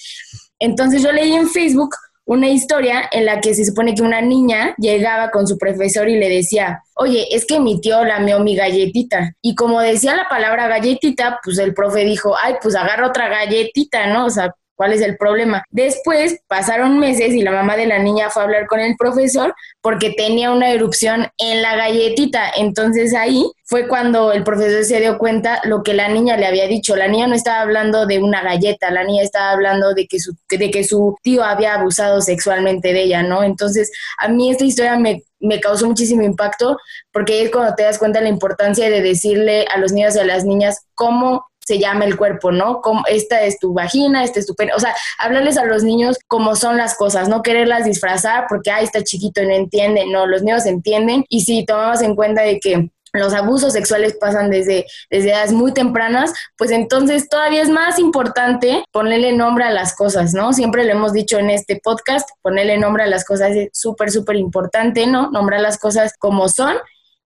Entonces yo leí en Facebook una historia en la que se supone que una niña llegaba con su profesor y le decía, oye, es que mi tío lamió mi galletita. Y como decía la palabra galletita, pues el profe dijo, ay, pues agarra otra galletita, ¿no? O sea, ¿Cuál es el problema? Después pasaron meses y la mamá de la niña fue a hablar con el profesor porque tenía una erupción en la galletita. Entonces ahí fue cuando el profesor se dio cuenta lo que la niña le había dicho. La niña no estaba hablando de una galleta, la niña estaba hablando de que su, de que su tío había abusado sexualmente de ella, ¿no? Entonces a mí esta historia me, me causó muchísimo impacto porque es cuando te das cuenta la importancia de decirle a los niños y a las niñas cómo se llama el cuerpo, ¿no? Como esta es tu vagina, este es tu pene, o sea, hablarles a los niños cómo son las cosas, no quererlas disfrazar porque, ay, está chiquito y no entiende, no, los niños entienden y si tomamos en cuenta de que los abusos sexuales pasan desde, desde edades muy tempranas, pues entonces todavía es más importante ponerle nombre a las cosas, ¿no? Siempre lo hemos dicho en este podcast, ponerle nombre a las cosas es súper, súper importante, ¿no? Nombrar las cosas como son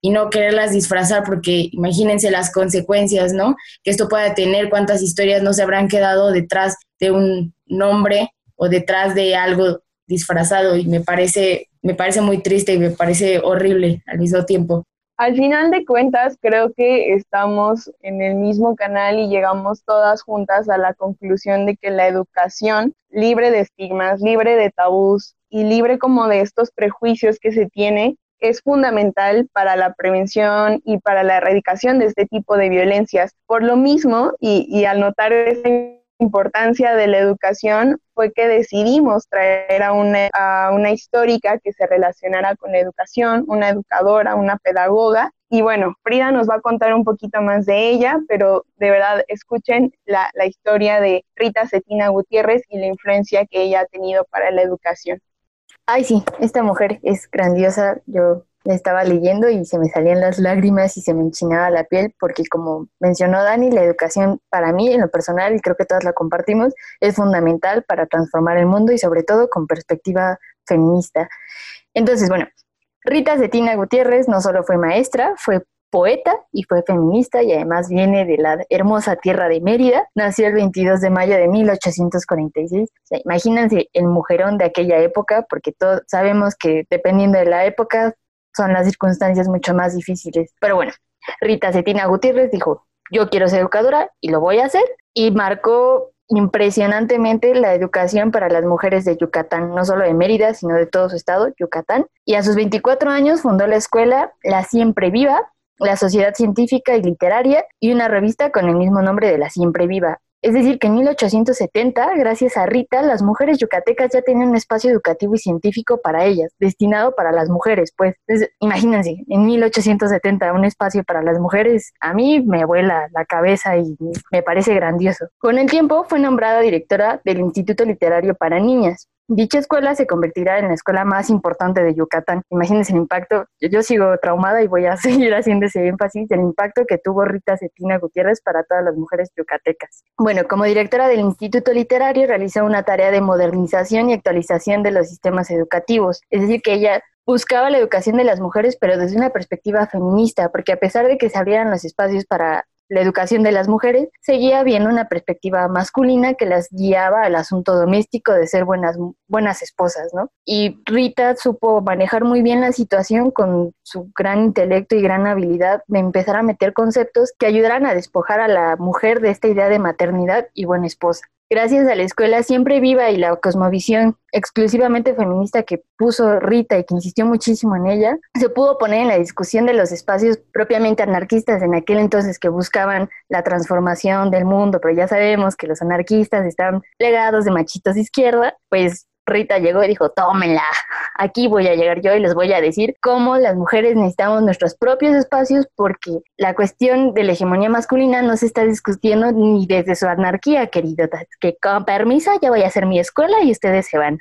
y no quererlas disfrazar porque imagínense las consecuencias, ¿no? Que esto pueda tener, cuántas historias no se habrán quedado detrás de un nombre o detrás de algo disfrazado y me parece me parece muy triste y me parece horrible al mismo tiempo. Al final de cuentas, creo que estamos en el mismo canal y llegamos todas juntas a la conclusión de que la educación libre de estigmas, libre de tabús y libre como de estos prejuicios que se tiene es fundamental para la prevención y para la erradicación de este tipo de violencias. Por lo mismo, y, al notar esa importancia de la educación, fue que decidimos traer a una, a una histórica que se relacionara con la educación, una educadora, una pedagoga. Y bueno, Frida nos va a contar un poquito más de ella, pero de verdad escuchen la, la historia de Rita Cetina Gutiérrez y la influencia que ella ha tenido para la educación. Ay, sí, esta mujer es grandiosa. Yo la estaba leyendo y se me salían las lágrimas y se me enchinaba la piel porque como mencionó Dani, la educación para mí en lo personal, y creo que todas la compartimos, es fundamental para transformar el mundo y sobre todo con perspectiva feminista. Entonces, bueno, Rita Cetina Gutiérrez no solo fue maestra, fue poeta y fue feminista y además viene de la hermosa tierra de Mérida. Nació el 22 de mayo de 1846. imagínense el mujerón de aquella época, porque todos sabemos que dependiendo de la época son las circunstancias mucho más difíciles. Pero bueno, Rita Cetina Gutiérrez dijo, yo quiero ser educadora y lo voy a hacer. Y marcó impresionantemente la educación para las mujeres de Yucatán, no solo de Mérida, sino de todo su estado, Yucatán. Y a sus 24 años fundó la escuela La Siempre Viva, la Sociedad Científica y Literaria y una revista con el mismo nombre de La Siempre Viva. Es decir, que en 1870, gracias a Rita, las mujeres yucatecas ya tenían un espacio educativo y científico para ellas, destinado para las mujeres, pues. imagínense, en 1870 un espacio para las mujeres, a mí me vuela la cabeza y me parece grandioso. Con el tiempo fue nombrada directora del Instituto Literario para Niñas, Dicha escuela se convertirá en la escuela más importante de Yucatán. Imagínense el impacto. Yo, sigo traumada y voy a (laughs) seguir haciendo ese énfasis del impacto que tuvo Rita Cetina Gutiérrez para todas las mujeres yucatecas. Bueno, como directora del Instituto Literario realizó una tarea de modernización y actualización de los sistemas educativos. Es decir, que ella buscaba la educación de las mujeres, pero desde una perspectiva feminista, porque a pesar de que se abrieran los espacios para la educación de las mujeres, seguía viendo una perspectiva masculina que las guiaba al asunto doméstico de ser buenas, buenas esposas, ¿no? Y Rita supo manejar muy bien la situación con su gran intelecto y gran habilidad de empezar a meter conceptos que ayudaran a despojar a la mujer de esta idea de maternidad y buena esposa. Gracias a la escuela siempre viva y la cosmovisión exclusivamente feminista que puso Rita y que insistió muchísimo en ella, se pudo poner en la discusión de los espacios propiamente anarquistas en aquel entonces que buscaban la transformación del mundo, pero ya sabemos que los anarquistas están plegados de machitos de izquierda, pues Rita llegó y dijo, tómenla, aquí voy a llegar yo y les voy a decir cómo las mujeres necesitamos nuestros propios espacios porque la cuestión de la hegemonía masculina no se está discutiendo ni desde su anarquía, querido, que con permiso ya voy a hacer mi escuela y ustedes se van.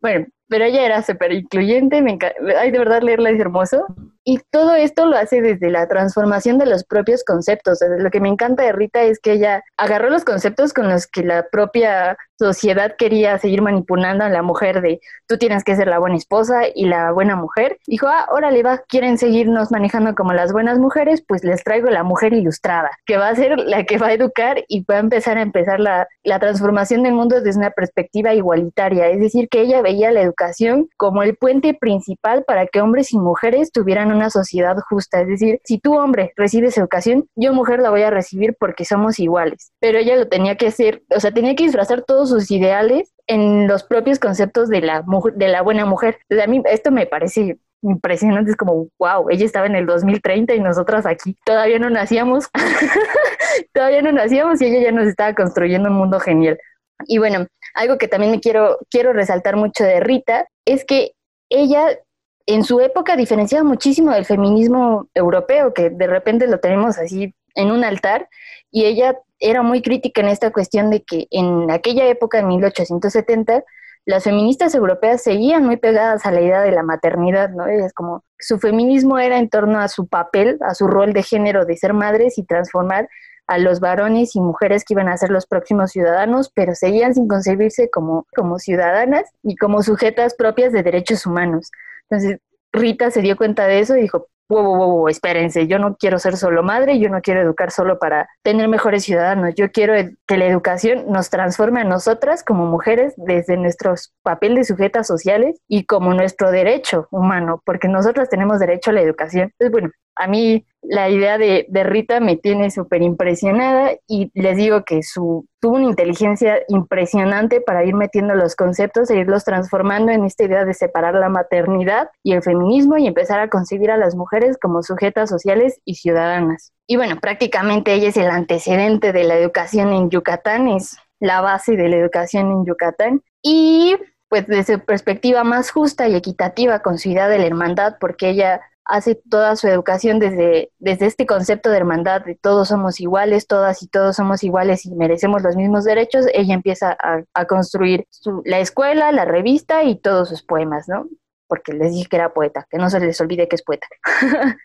Bueno, pero ella era súper incluyente, me Ay, de verdad leerla es hermoso. Y todo esto lo hace desde la transformación de los propios conceptos. lo que me encanta de Rita es que ella agarró los conceptos con los que la propia sociedad quería seguir manipulando a la mujer de tú tienes que ser la buena esposa y la buena mujer. Dijo, ah, órale va, quieren seguirnos manejando como las buenas mujeres, pues les traigo la mujer ilustrada, que va a ser la que va a educar y va a empezar a empezar la, la transformación del mundo desde una perspectiva igualitaria. Es decir, que ella veía la educación como el puente principal para que hombres y mujeres tuvieran una sociedad justa. Es decir, si tú hombre recibes educación, yo mujer la voy a recibir porque somos iguales. Pero ella lo tenía que hacer, o sea, tenía que disfrazar todos sus ideales en los propios conceptos de la, de la buena mujer. a mí esto me parece impresionante, es como, wow, ella estaba en el 2030 y nosotras aquí todavía no nacíamos, (laughs) todavía no nacíamos y ella ya nos estaba construyendo un mundo genial. Y bueno, algo que también me quiero, quiero resaltar mucho de Rita es que ella en su época diferenciaba muchísimo del feminismo europeo, que de repente lo tenemos así en un altar, y ella era muy crítica en esta cuestión de que en aquella época, en 1870, las feministas europeas seguían muy pegadas a la idea de la maternidad, ¿no? Es como su feminismo era en torno a su papel, a su rol de género de ser madres y transformar a los varones y mujeres que iban a ser los próximos ciudadanos, pero seguían sin concebirse como, como ciudadanas y como sujetas propias de derechos humanos. Entonces, Rita se dio cuenta de eso y dijo, wow, wow, wow, espérense, yo no quiero ser solo madre, yo no quiero educar solo para tener mejores ciudadanos, yo quiero que la educación nos transforme a nosotras como mujeres desde nuestro papel de sujetas sociales y como nuestro derecho humano, porque nosotras tenemos derecho a la educación. Entonces, bueno, a mí la idea de, Rita me tiene súper impresionada y les digo que su, tuvo una inteligencia impresionante para ir metiendo los conceptos e irlos transformando en esta idea de separar la maternidad y el feminismo y empezar a concebir a las mujeres como sujetas sociales y ciudadanas. Y bueno, prácticamente ella es el antecedente de la educación en Yucatán, es la base de la educación en Yucatán. Y pues desde perspectiva más justa y equitativa con su idea de la hermandad, porque ella hace toda su educación desde, desde este concepto de hermandad, de todos somos iguales, todas y todos somos iguales y merecemos los mismos derechos, ella empieza a, construir la escuela, la revista y todos sus poemas, ¿no? Porque les dije que era poeta, que no se les olvide que es poeta. (laughs)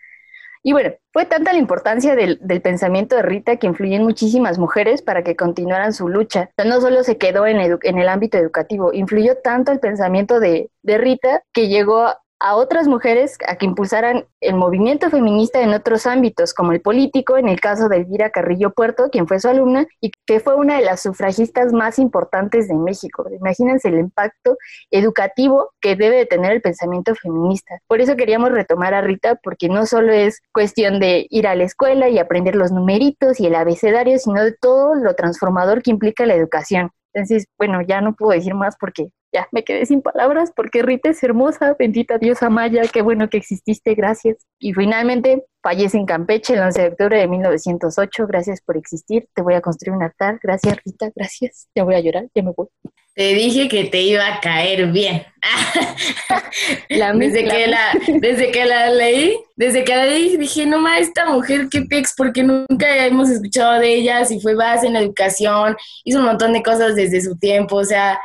y bueno, fue tanta la importancia del, pensamiento de Rita que influyó en muchísimas mujeres para que continuaran su lucha. No solo se quedó en, en el ámbito educativo, influyó tanto el pensamiento de, de Rita que llegó a otras mujeres a que impulsaran el movimiento feminista en otros ámbitos, como el político, en el caso de Elvira Carrillo Puerto, quien fue su alumna y que fue una de las sufragistas más importantes de México. Imagínense el impacto educativo que debe de tener el pensamiento feminista. Por eso queríamos retomar a Rita, porque no solo es cuestión de ir a la escuela y aprender los numeritos y el abecedario, sino de todo lo transformador que implica la educación. Entonces, bueno, ya no puedo decir más porque ya me quedé sin palabras porque Rita es hermosa, bendita diosa Maya, qué bueno que exististe, gracias. Y finalmente fallece en Campeche el 11 de octubre de 1908, gracias por existir, te voy a construir un altar, gracias Rita, gracias, ya voy a llorar, ya me voy. Te dije que te iba a caer bien. (laughs) desde, que la, desde que la leí, desde que la leí dije, no ma, esta mujer, qué pex, porque nunca hemos escuchado de ella, si fue base en la educación, hizo un montón de cosas desde su tiempo, o sea,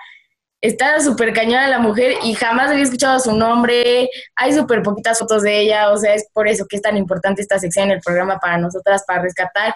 está súper cañona la mujer y jamás había escuchado su nombre, hay súper poquitas fotos de ella, o sea, es por eso que es tan importante esta sección en el programa para nosotras, para rescatar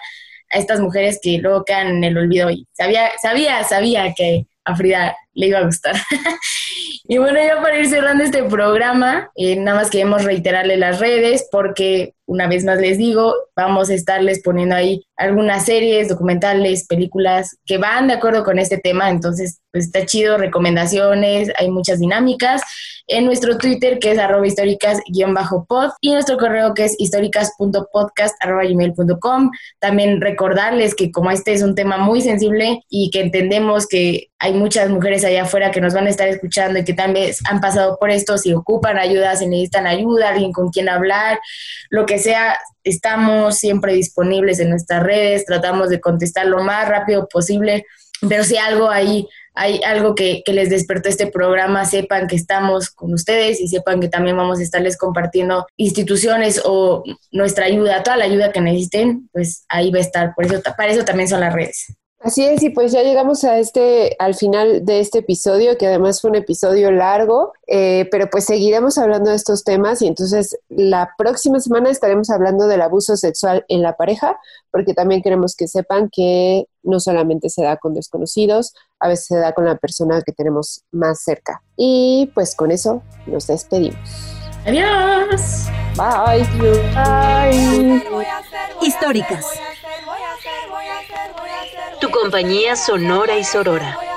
a estas mujeres que luego quedan en el olvido y sabía, sabía, sabía que a Frida le iba a gustar. (laughs) y bueno, ya para ir cerrando este programa, eh, nada más queremos reiterarle las redes porque una vez más les digo, vamos a estarles poniendo ahí algunas series, documentales, películas que van de acuerdo con este tema, entonces pues está chido, recomendaciones, hay muchas dinámicas en nuestro Twitter que es arroba históricas-pod y nuestro correo que es históricas.podcast.gmail.com. También recordarles que como este es un tema muy sensible y que entendemos que hay muchas mujeres allá afuera que nos van a estar escuchando y que también han pasado por esto, si ocupan ayuda, si necesitan ayuda, alguien con quien hablar, lo que sea, estamos siempre disponibles en nuestras redes, tratamos de contestar lo más rápido posible, pero si algo ahí hay algo que, que, les despertó este programa, sepan que estamos con ustedes y sepan que también vamos a estarles compartiendo instituciones o nuestra ayuda, toda la ayuda que necesiten, pues ahí va a estar. Por eso, para eso también son las redes. Así es, y pues ya llegamos a este, al final de este episodio, que además fue un episodio largo, eh, pero pues seguiremos hablando de estos temas y entonces la próxima semana estaremos hablando del abuso sexual en la pareja, porque también queremos que sepan que no solamente se da con desconocidos, a veces se da con la persona que tenemos más cerca. Y pues con eso nos despedimos. Adiós. Bye. Bye. Históricas compañía sonora y sorora.